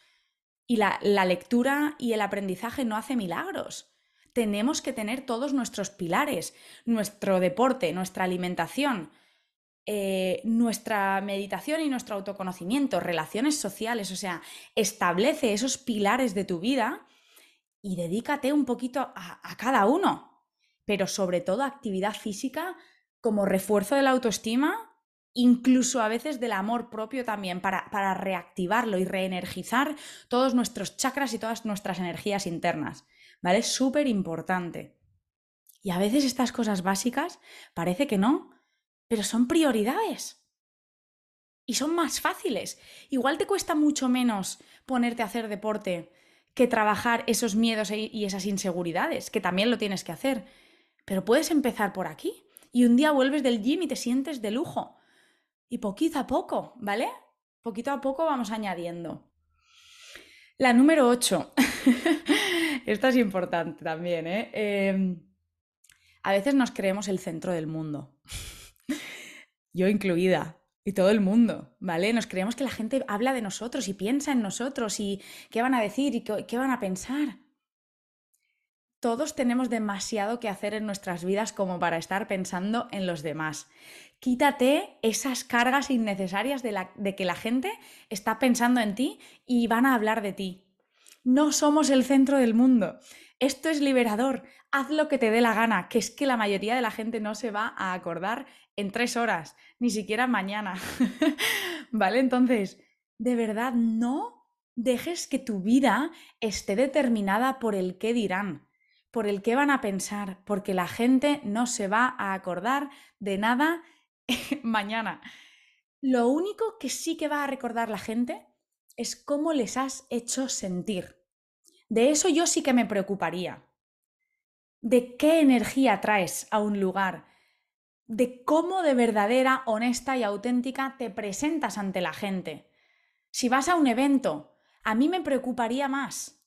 y la, la lectura y el aprendizaje no hace milagros. Tenemos que tener todos nuestros pilares, nuestro deporte, nuestra alimentación, eh, nuestra meditación y nuestro autoconocimiento, relaciones sociales, o sea, establece esos pilares de tu vida y dedícate un poquito a, cada uno, pero sobre todo actividad física como refuerzo de la autoestima, incluso a veces del amor propio también, para, para reactivarlo y reenergizar todos nuestros chakras y todas nuestras energías internas, ¿vale? Súper importante. Y a veces estas cosas básicas parece que no, pero son prioridades. Y son más fáciles. Igual te cuesta mucho menos ponerte a hacer deporte que trabajar esos miedos e, y esas inseguridades, que también lo tienes que hacer. Pero puedes empezar por aquí. Y un día vuelves del gym y te sientes de lujo. Y poquito a poco, ¿vale? Poquito a poco vamos añadiendo. La número 8. Esta es importante también, ¿eh? ¿eh? A veces nos creemos el centro del mundo yo incluida, y todo el mundo, ¿vale? Nos creemos que la gente habla de nosotros y piensa en nosotros y qué van a decir y qué, van a pensar. Todos tenemos demasiado que hacer en nuestras vidas como para estar pensando en los demás. Quítate esas cargas innecesarias de, de que la gente está pensando en ti y van a hablar de ti. No somos el centro del mundo. Esto es liberador. Haz lo que te dé la gana, que es que la mayoría de la gente no se va a acordar en tres horas, ni siquiera mañana. ¿Vale? Entonces, de verdad, no dejes que tu vida esté determinada por el qué dirán, por el qué van a pensar, porque la gente no se va a acordar de nada mañana. Lo único que sí que va a recordar la gente es cómo les has hecho sentir. De eso yo sí que me preocuparía. De qué energía traes a un lugar, de cómo de verdadera, honesta y auténtica te presentas ante la gente. Si vas a un evento, a mí me preocuparía más.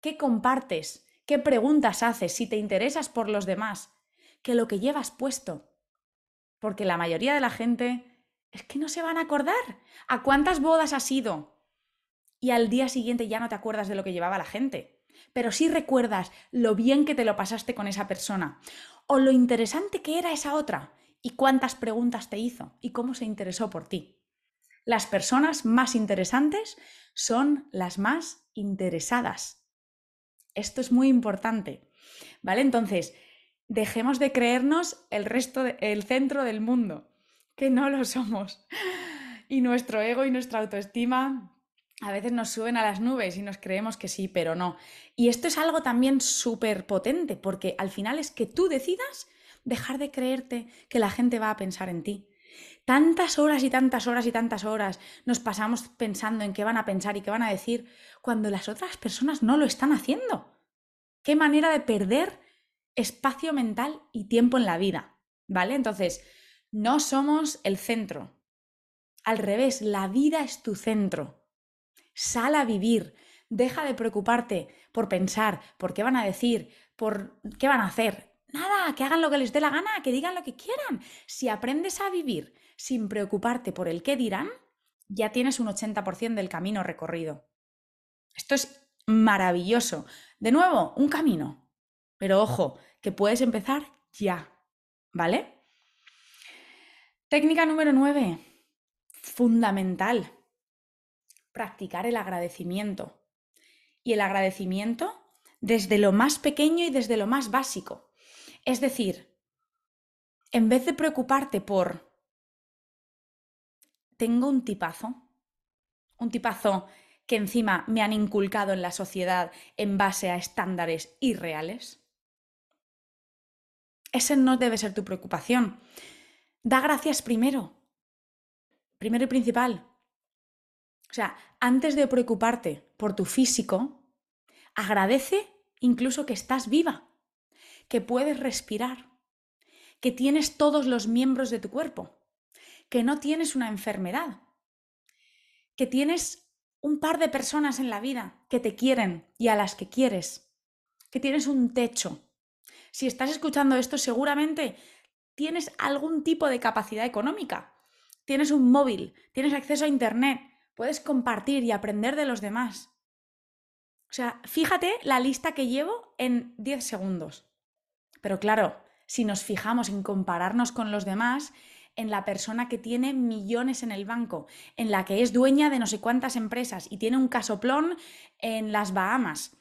¿Qué compartes? ¿Qué preguntas haces si te interesas por los demás? Que lo que llevas puesto. Porque la mayoría de la gente es que no se van a acordar. ¿A cuántas bodas has ido? Y al día siguiente ya no te acuerdas de lo que llevaba la gente pero sí recuerdas lo bien que te lo pasaste con esa persona o lo interesante que era esa otra y cuántas preguntas te hizo y cómo se interesó por ti. Las personas más interesantes son las más interesadas. Esto es muy importante. ¿Vale? Entonces, dejemos de creernos el resto el centro del mundo, que no lo somos. Y nuestro ego y nuestra autoestima a veces nos suben a las nubes y nos creemos que sí, pero no. Y esto es algo también súper potente, porque al final es que tú decidas dejar de creerte que la gente va a pensar en ti. Tantas horas y tantas horas y tantas horas nos pasamos pensando en qué van a pensar y qué van a decir cuando las otras personas no lo están haciendo. Qué manera de perder espacio mental y tiempo en la vida, ¿vale? Entonces, no somos el centro. Al revés, la vida es tu centro. Sal a vivir. Deja de preocuparte por pensar, por qué van a decir, por qué van a hacer. Nada, que hagan lo que les dé la gana, que digan lo que quieran. Si aprendes a vivir sin preocuparte por el qué dirán, ya tienes un 80% del camino recorrido. Esto es maravilloso. De nuevo, un camino. Pero ojo, que puedes empezar ya. ¿Vale? Técnica número 9. Fundamental practicar el agradecimiento. Y el agradecimiento desde lo más pequeño y desde lo más básico. Es decir, en vez de preocuparte por, tengo un tipazo, un tipazo que encima me han inculcado en la sociedad en base a estándares irreales. Ese no debe ser tu preocupación. Da gracias primero. Primero y principal. O sea, antes de preocuparte por tu físico, agradece incluso que estás viva, que puedes respirar, que tienes todos los miembros de tu cuerpo, que no tienes una enfermedad, que tienes un par de personas en la vida que te quieren y a las que quieres, que tienes un techo. Si estás escuchando esto, seguramente tienes algún tipo de capacidad económica, tienes un móvil, tienes acceso a Internet, puedes compartir y aprender de los demás. O sea, fíjate la lista que llevo en 10 segundos. Pero claro, si nos fijamos en compararnos con los demás, en la persona que tiene millones en el banco, en la que es dueña de no sé cuántas empresas y tiene un casoplón en las Bahamas.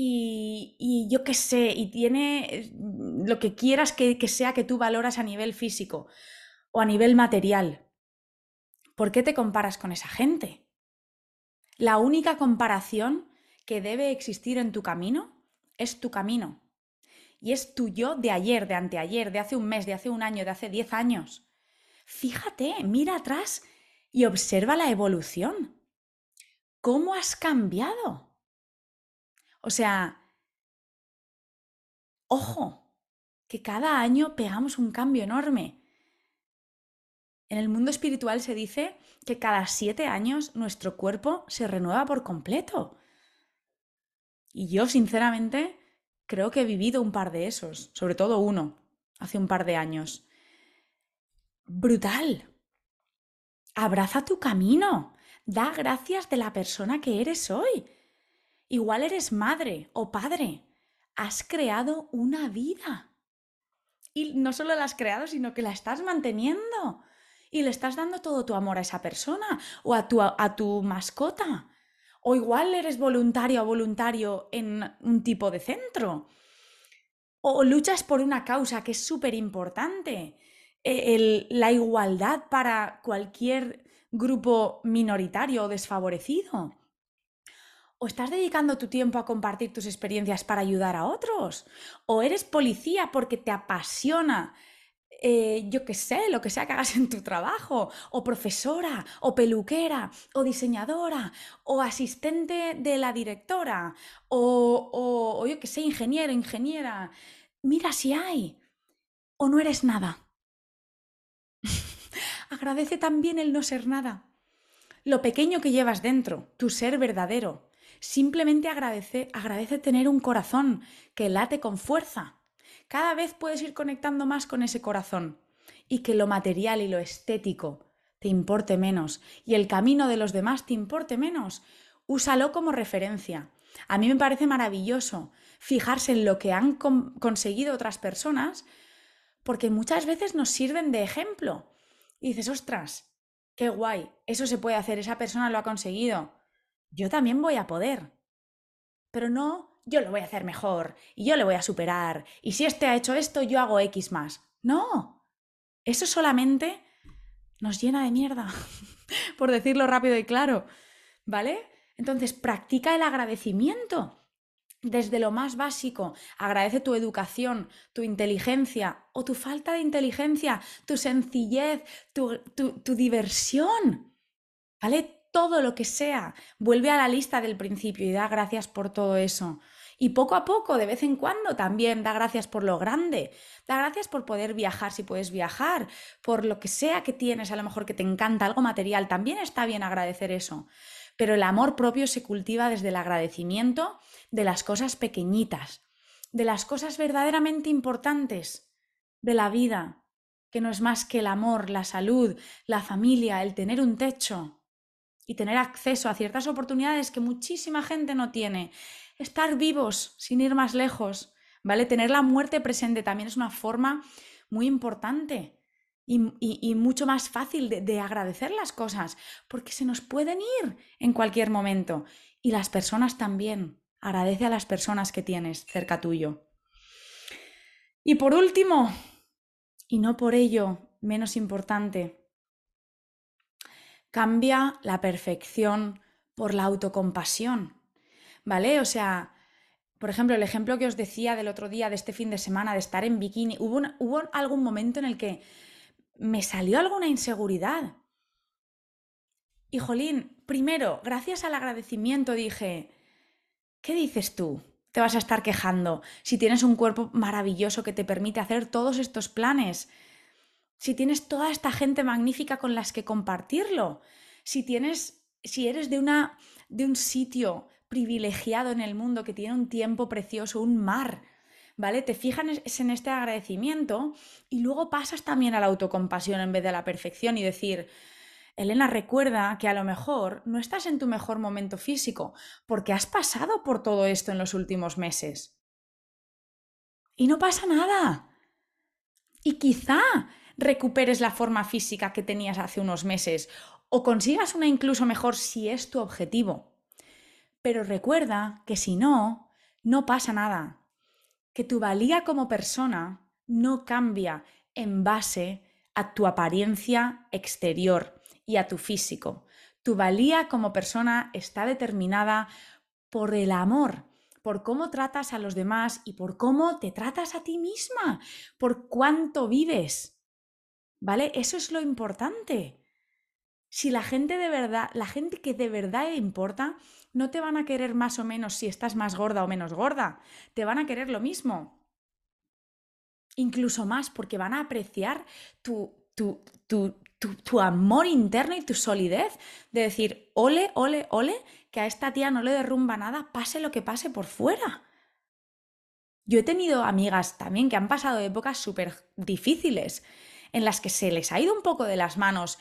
Y, yo qué sé, y tiene lo que quieras que, que sea que tú valoras a nivel físico o a nivel material. ¿Por qué te comparas con esa gente? La única comparación que debe existir en tu camino es tu camino. Y es tu yo de ayer, de anteayer, de hace un mes, de hace un año, de hace diez años. Fíjate, mira atrás y observa la evolución. ¿Cómo has cambiado? O sea, ojo, que cada año pegamos un cambio enorme. En el mundo espiritual se dice que cada siete años nuestro cuerpo se renueva por completo. Y yo, sinceramente, creo que he vivido un par de esos, sobre todo uno, hace un par de años brutal. Abraza tu camino. Da gracias de la persona que eres hoy. Igual eres madre o padre. Has creado una vida. Y no solo la has creado, sino que la estás manteniendo. Y le estás dando todo tu amor a esa persona o a tu, a tu mascota. O igual eres voluntario o voluntario en un tipo de centro. O luchas por una causa que es súper importante e, la igualdad para cualquier grupo minoritario o desfavorecido? ¿O estás dedicando tu tiempo a compartir tus experiencias para ayudar a otros? ¿O eres policía porque te apasiona, eh, yo qué sé, lo que sea que hagas en tu trabajo? ¿O profesora? ¿O peluquera? ¿O diseñadora? ¿O asistente de la directora? ¿O, o, o yo qué sé, ingeniero, ingeniera? Mira si hay. ¿O no eres nada? Agradece también el no ser nada. Lo pequeño que llevas dentro, tu ser verdadero. Simplemente agradece, agradece tener un corazón que late con fuerza. Cada vez puedes ir conectando más con ese corazón y que lo material y lo estético te importe menos y el camino de los demás te importe menos. Úsalo como referencia. A mí me parece maravilloso fijarse en lo que han conseguido otras personas porque muchas veces nos sirven de ejemplo. Y dices, ostras, qué guay, eso se puede hacer, esa persona lo ha conseguido. Yo también voy a poder. Pero no, yo lo voy a hacer mejor y yo le voy a superar. Y si este ha hecho esto, yo hago X más. No, eso solamente nos llena de mierda, por decirlo rápido y claro. ¿Vale? Entonces, practica el agradecimiento desde lo más básico. Agradece tu educación, tu inteligencia o tu falta de inteligencia, tu sencillez, tu, diversión. ¿Vale? Todo lo que sea. Vuelve a la lista del principio y da gracias por todo eso. Y poco a poco, de vez en cuando, también da gracias por lo grande. Da gracias por poder viajar si puedes viajar, por lo que sea que tienes, a lo mejor que te encanta, algo material. También está bien agradecer eso. Pero el amor propio se cultiva desde el agradecimiento de las cosas pequeñitas, de las cosas verdaderamente importantes de la vida, que no es más que el amor, la salud, la familia, el tener un techo y tener acceso a ciertas oportunidades que muchísima gente no tiene. Estar vivos sin ir más lejos, ¿vale? Tener la muerte presente también es una forma muy importante y, mucho más fácil de, de agradecer las cosas, porque se nos pueden ir en cualquier momento. Y las personas también. Agradece a las personas que tienes cerca tuyo. Y por último, y no por ello menos importante, cambia la perfección por la autocompasión. ¿Vale? O sea, por ejemplo, el ejemplo que os decía del otro día, de este fin de semana, de estar en bikini, hubo, hubo algún momento en el que me salió alguna inseguridad. Y jolín, primero, gracias al agradecimiento dije, ¿Qué dices tú? Te vas a estar quejando si tienes un cuerpo maravilloso que te permite hacer todos estos planes, si tienes toda esta gente magnífica con las que compartirlo, si tienes si eres de, una, de un sitio privilegiado en el mundo que tiene un tiempo precioso, un mar, ¿vale? Te fijas en este agradecimiento y luego pasas también a la autocompasión en vez de a la perfección y decir, Elena, recuerda que a lo mejor no estás en tu mejor momento físico porque has pasado por todo esto en los últimos meses. Y no pasa nada. Y quizá recuperes la forma física que tenías hace unos meses o consigas una incluso mejor si es tu objetivo. Pero recuerda que si no, no pasa nada. Que tu valía como persona no cambia en base a tu apariencia exterior y a tu físico. Tu valía como persona está determinada por el amor, por cómo tratas a los demás y por cómo te tratas a ti misma, por cuánto vives. ¿Vale? Eso es lo importante. Si la gente de verdad, la gente que de verdad importa, no te van a querer más o menos si estás más gorda o menos gorda. Te van a querer lo mismo. Incluso más, porque van a apreciar tu, tu, tu, tu, amor interno y tu solidez de decir, ole, ole, ole, que a esta tía no le derrumba nada, pase lo que pase por fuera. Yo he tenido amigas también que han pasado épocas súper difíciles en las que se les ha ido un poco de las manos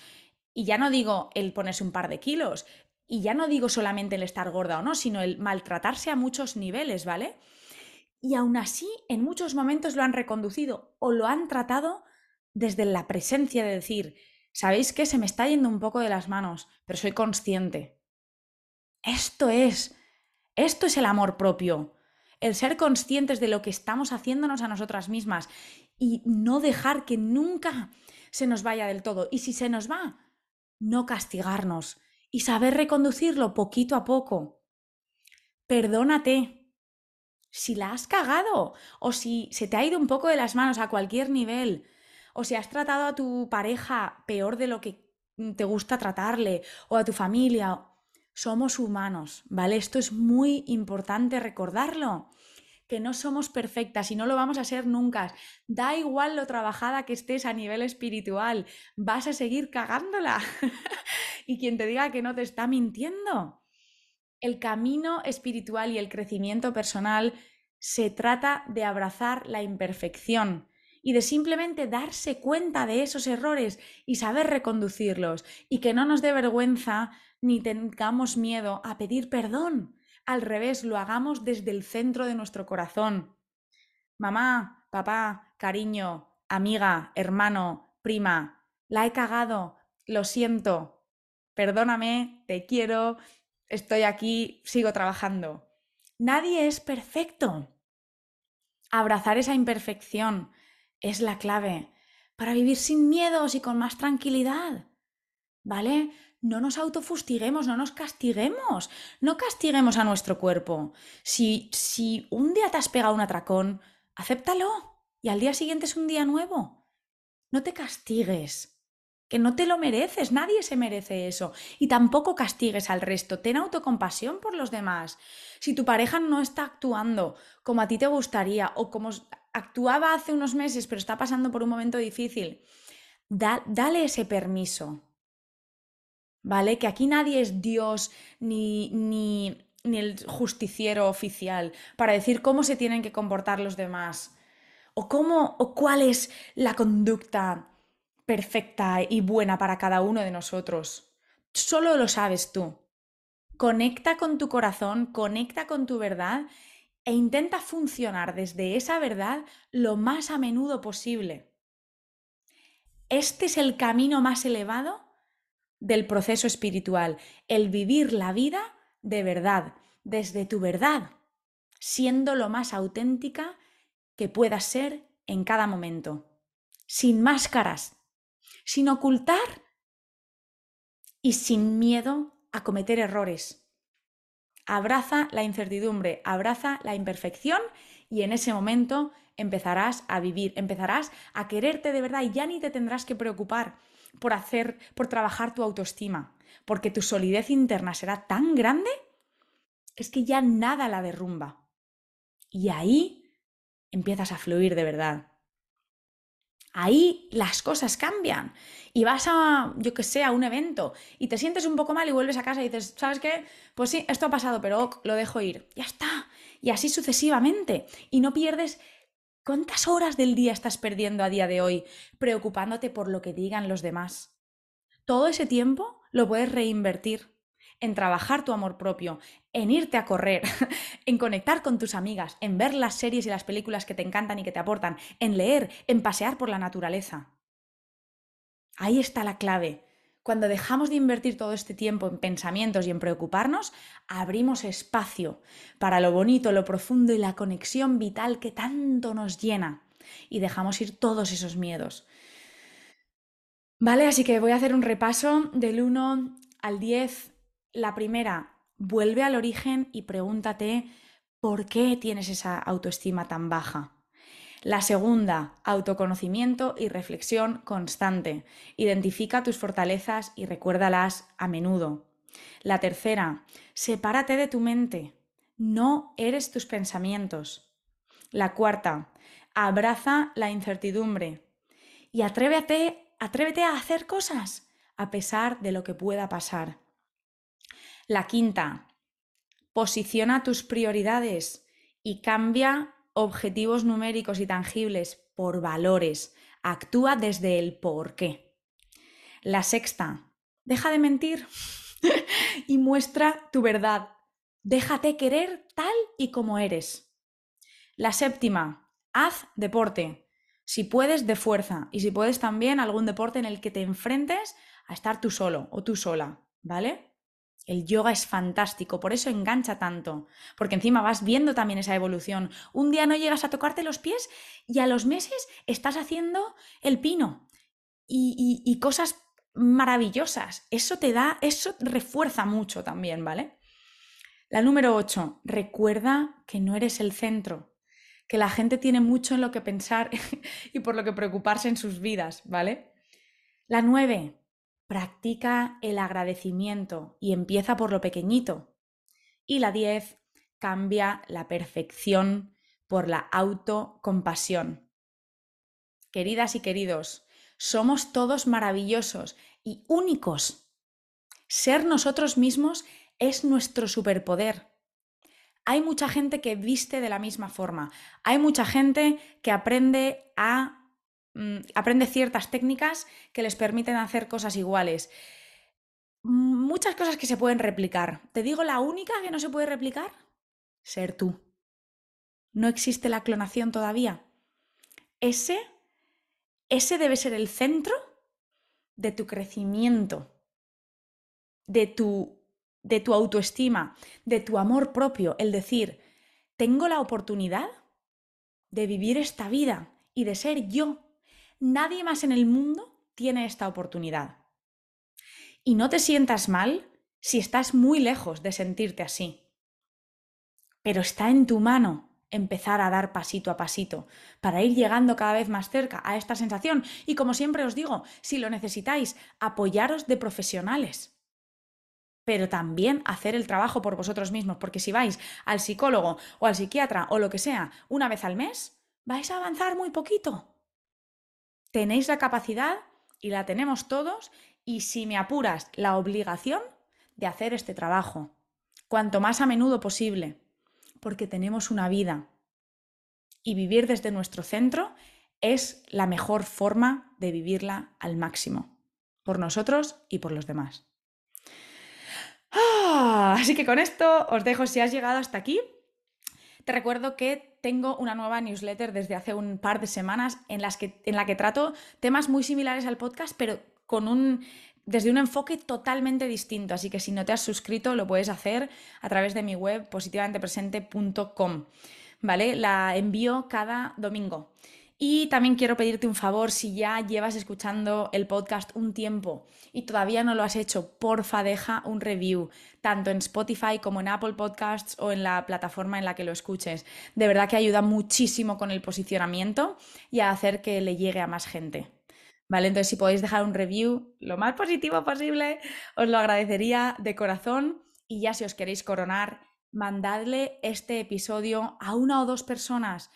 y ya no digo el ponerse un par de kilos, y ya no digo solamente el estar gorda o no, sino el maltratarse a muchos niveles, ¿vale? Y aún así, en muchos momentos lo han reconducido o lo han tratado desde la presencia de decir, ¿sabéis qué? Se me está yendo un poco de las manos, pero soy consciente. Esto es, esto es el amor propio, el ser conscientes de lo que estamos haciéndonos a nosotras mismas y no dejar que nunca se nos vaya del todo. Y si se nos va, no castigarnos y saber reconducirlo poquito a poco. Perdónate si la has cagado o si se te ha ido un poco de las manos a cualquier nivel o si has tratado a tu pareja peor de lo que te gusta tratarle o a tu familia. Somos humanos, ¿vale? Esto es muy importante recordarlo que no somos perfectas y no lo vamos a ser nunca. Da igual lo trabajada que estés a nivel espiritual, vas a seguir cagándola. y quien te diga que no te está mintiendo. El camino espiritual y el crecimiento personal se trata de abrazar la imperfección y de simplemente darse cuenta de esos errores y saber reconducirlos y que no nos dé vergüenza ni tengamos miedo a pedir perdón al revés, lo hagamos desde el centro de nuestro corazón. Mamá, papá, cariño, amiga, hermano, prima, la he cagado, lo siento, perdóname, te quiero, estoy aquí, sigo trabajando. Nadie es perfecto. Abrazar esa imperfección es la clave para vivir sin miedos y con más tranquilidad. ¿Vale? No nos autofustiguemos, no nos castiguemos, no castiguemos a nuestro cuerpo. Si, si un día te has pegado un atracón, acéptalo y al día siguiente es un día nuevo. No te castigues, que no te lo mereces, nadie se merece eso. Y tampoco castigues al resto, ten autocompasión por los demás. Si tu pareja no está actuando como a ti te gustaría o como actuaba hace unos meses pero está pasando por un momento difícil, dale ese permiso ¿vale? Que aquí nadie es Dios ni, ni, ni el justiciero oficial para decir cómo se tienen que comportar los demás o cómo o cuál es la conducta perfecta y buena para cada uno de nosotros. Solo lo sabes tú. Conecta con tu corazón, conecta con tu verdad e intenta funcionar desde esa verdad lo más a menudo posible. Este es el camino más elevado del proceso espiritual, el vivir la vida de verdad, desde tu verdad, siendo lo más auténtica que puedas ser en cada momento, sin máscaras, sin ocultar y sin miedo a cometer errores. Abraza la incertidumbre, abraza la imperfección y en ese momento empezarás a vivir, empezarás a quererte de verdad y ya ni te tendrás que preocupar por hacer, por trabajar tu autoestima, porque tu solidez interna será tan grande que es que ya nada la derrumba. Y ahí empiezas a fluir de verdad. Ahí las cosas cambian. Y vas a, yo que sé, a un evento y te sientes un poco mal y vuelves a casa y dices, ¿sabes qué? Pues sí, esto ha pasado, pero lo dejo ir. Ya está. Y así sucesivamente. Y no pierdes ¿Cuántas horas del día estás perdiendo a día de hoy preocupándote por lo que digan los demás? Todo ese tiempo lo puedes reinvertir en trabajar tu amor propio, en irte a correr, en conectar con tus amigas, en ver las series y las películas que te encantan y que te aportan, en leer, en pasear por la naturaleza. Ahí está la clave. Cuando dejamos de invertir todo este tiempo en pensamientos y en preocuparnos, abrimos espacio para lo bonito, lo profundo y la conexión vital que tanto nos llena. Y dejamos ir todos esos miedos. Vale, así que voy a hacer un repaso del 1 al 10. La primera, vuelve al origen y pregúntate por qué tienes esa autoestima tan baja. La segunda, autoconocimiento y reflexión constante. Identifica tus fortalezas y recuérdalas a menudo. La tercera, sepárate de tu mente. No eres tus pensamientos. La cuarta, abraza la incertidumbre. Y atrévete, atrévete a hacer cosas a pesar de lo que pueda pasar. La quinta, posiciona tus prioridades y cambia objetivos numéricos y tangibles por valores. Actúa desde el por qué. La sexta, deja de mentir y muestra tu verdad. Déjate querer tal y como eres. La séptima, haz deporte. Si puedes, de fuerza. Y si puedes también algún deporte en el que te enfrentes a estar tú solo o tú sola. ¿Vale? El yoga es fantástico, por eso engancha tanto, porque encima vas viendo también esa evolución. Un día no llegas a tocarte los pies y a los meses estás haciendo el pino y, cosas maravillosas. Eso te da, eso refuerza mucho también, ¿vale? La número 8, recuerda que no eres el centro, que la gente tiene mucho en lo que pensar y por lo que preocuparse en sus vidas, ¿vale? La 9, Practica el agradecimiento y empieza por lo pequeñito. Y la 10, cambia la perfección por la autocompasión. Queridas y queridos, somos todos maravillosos y únicos. Ser nosotros mismos es nuestro superpoder. Hay mucha gente que viste de la misma forma. Hay mucha gente que aprende a Mm, aprende ciertas técnicas que les permiten hacer cosas iguales. Muchas cosas que se pueden replicar. Te digo la única que no se puede replicar, ser tú. No existe la clonación todavía. Ese, ese debe ser el centro de tu crecimiento, de tu, de tu autoestima, de tu amor propio. El decir, tengo la oportunidad de vivir esta vida y de ser yo Nadie más en el mundo tiene esta oportunidad. Y no te sientas mal si estás muy lejos de sentirte así. Pero está en tu mano empezar a dar pasito a pasito para ir llegando cada vez más cerca a esta sensación. Y como siempre os digo, si lo necesitáis, apoyaros de profesionales pero también hacer el trabajo por vosotros mismos, porque si vais al psicólogo o al psiquiatra o lo que sea una vez al mes, vais a avanzar muy poquito tenéis la capacidad y la tenemos todos y si me apuras, la obligación de hacer este trabajo, cuanto más a menudo posible, porque tenemos una vida y vivir desde nuestro centro es la mejor forma de vivirla al máximo, por nosotros y por los demás. Ah, así que con esto os dejo si has llegado hasta aquí. Te recuerdo que tengo una nueva newsletter desde hace un par de semanas en, las que, en la que trato temas muy similares al podcast, pero con un, desde un enfoque totalmente distinto. Así que si no te has suscrito, lo puedes hacer a través de mi web positivantepresente.com. ¿Vale? La envío cada domingo. Y también quiero pedirte un favor, si ya llevas escuchando el podcast un tiempo y todavía no lo has hecho, porfa deja un review, tanto en Spotify como en Apple Podcasts o en la plataforma en la que lo escuches. De verdad que ayuda muchísimo con el posicionamiento y a hacer que le llegue a más gente. ¿Vale? Entonces, si podéis dejar un review lo más positivo posible, os lo agradecería de corazón. Y ya si os queréis coronar, mandadle este episodio a una o dos personas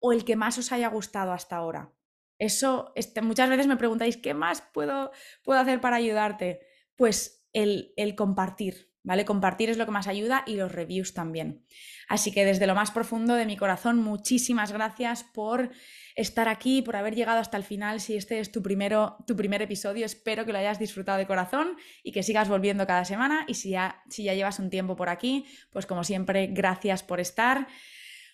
o el que más os haya gustado hasta ahora. Eso, este, muchas veces me preguntáis, ¿qué más puedo, puedo hacer para ayudarte? Pues el, el compartir, ¿vale? Compartir es lo que más ayuda y los reviews también. Así que desde lo más profundo de mi corazón, muchísimas gracias por estar aquí, por haber llegado hasta el final. Si este es tu, primero, tu primer episodio, espero que lo hayas disfrutado de corazón y que sigas volviendo cada semana. Y si ya, si ya llevas un tiempo por aquí, pues como siempre, gracias por estar.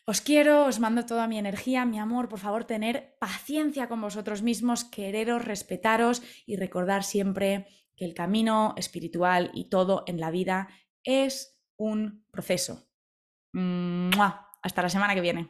Os quiero, os mando toda mi energía, mi amor, por favor, tener paciencia con vosotros mismos, quereros, respetaros y recordar siempre que el camino espiritual y todo en la vida es un proceso. Hasta la semana que viene.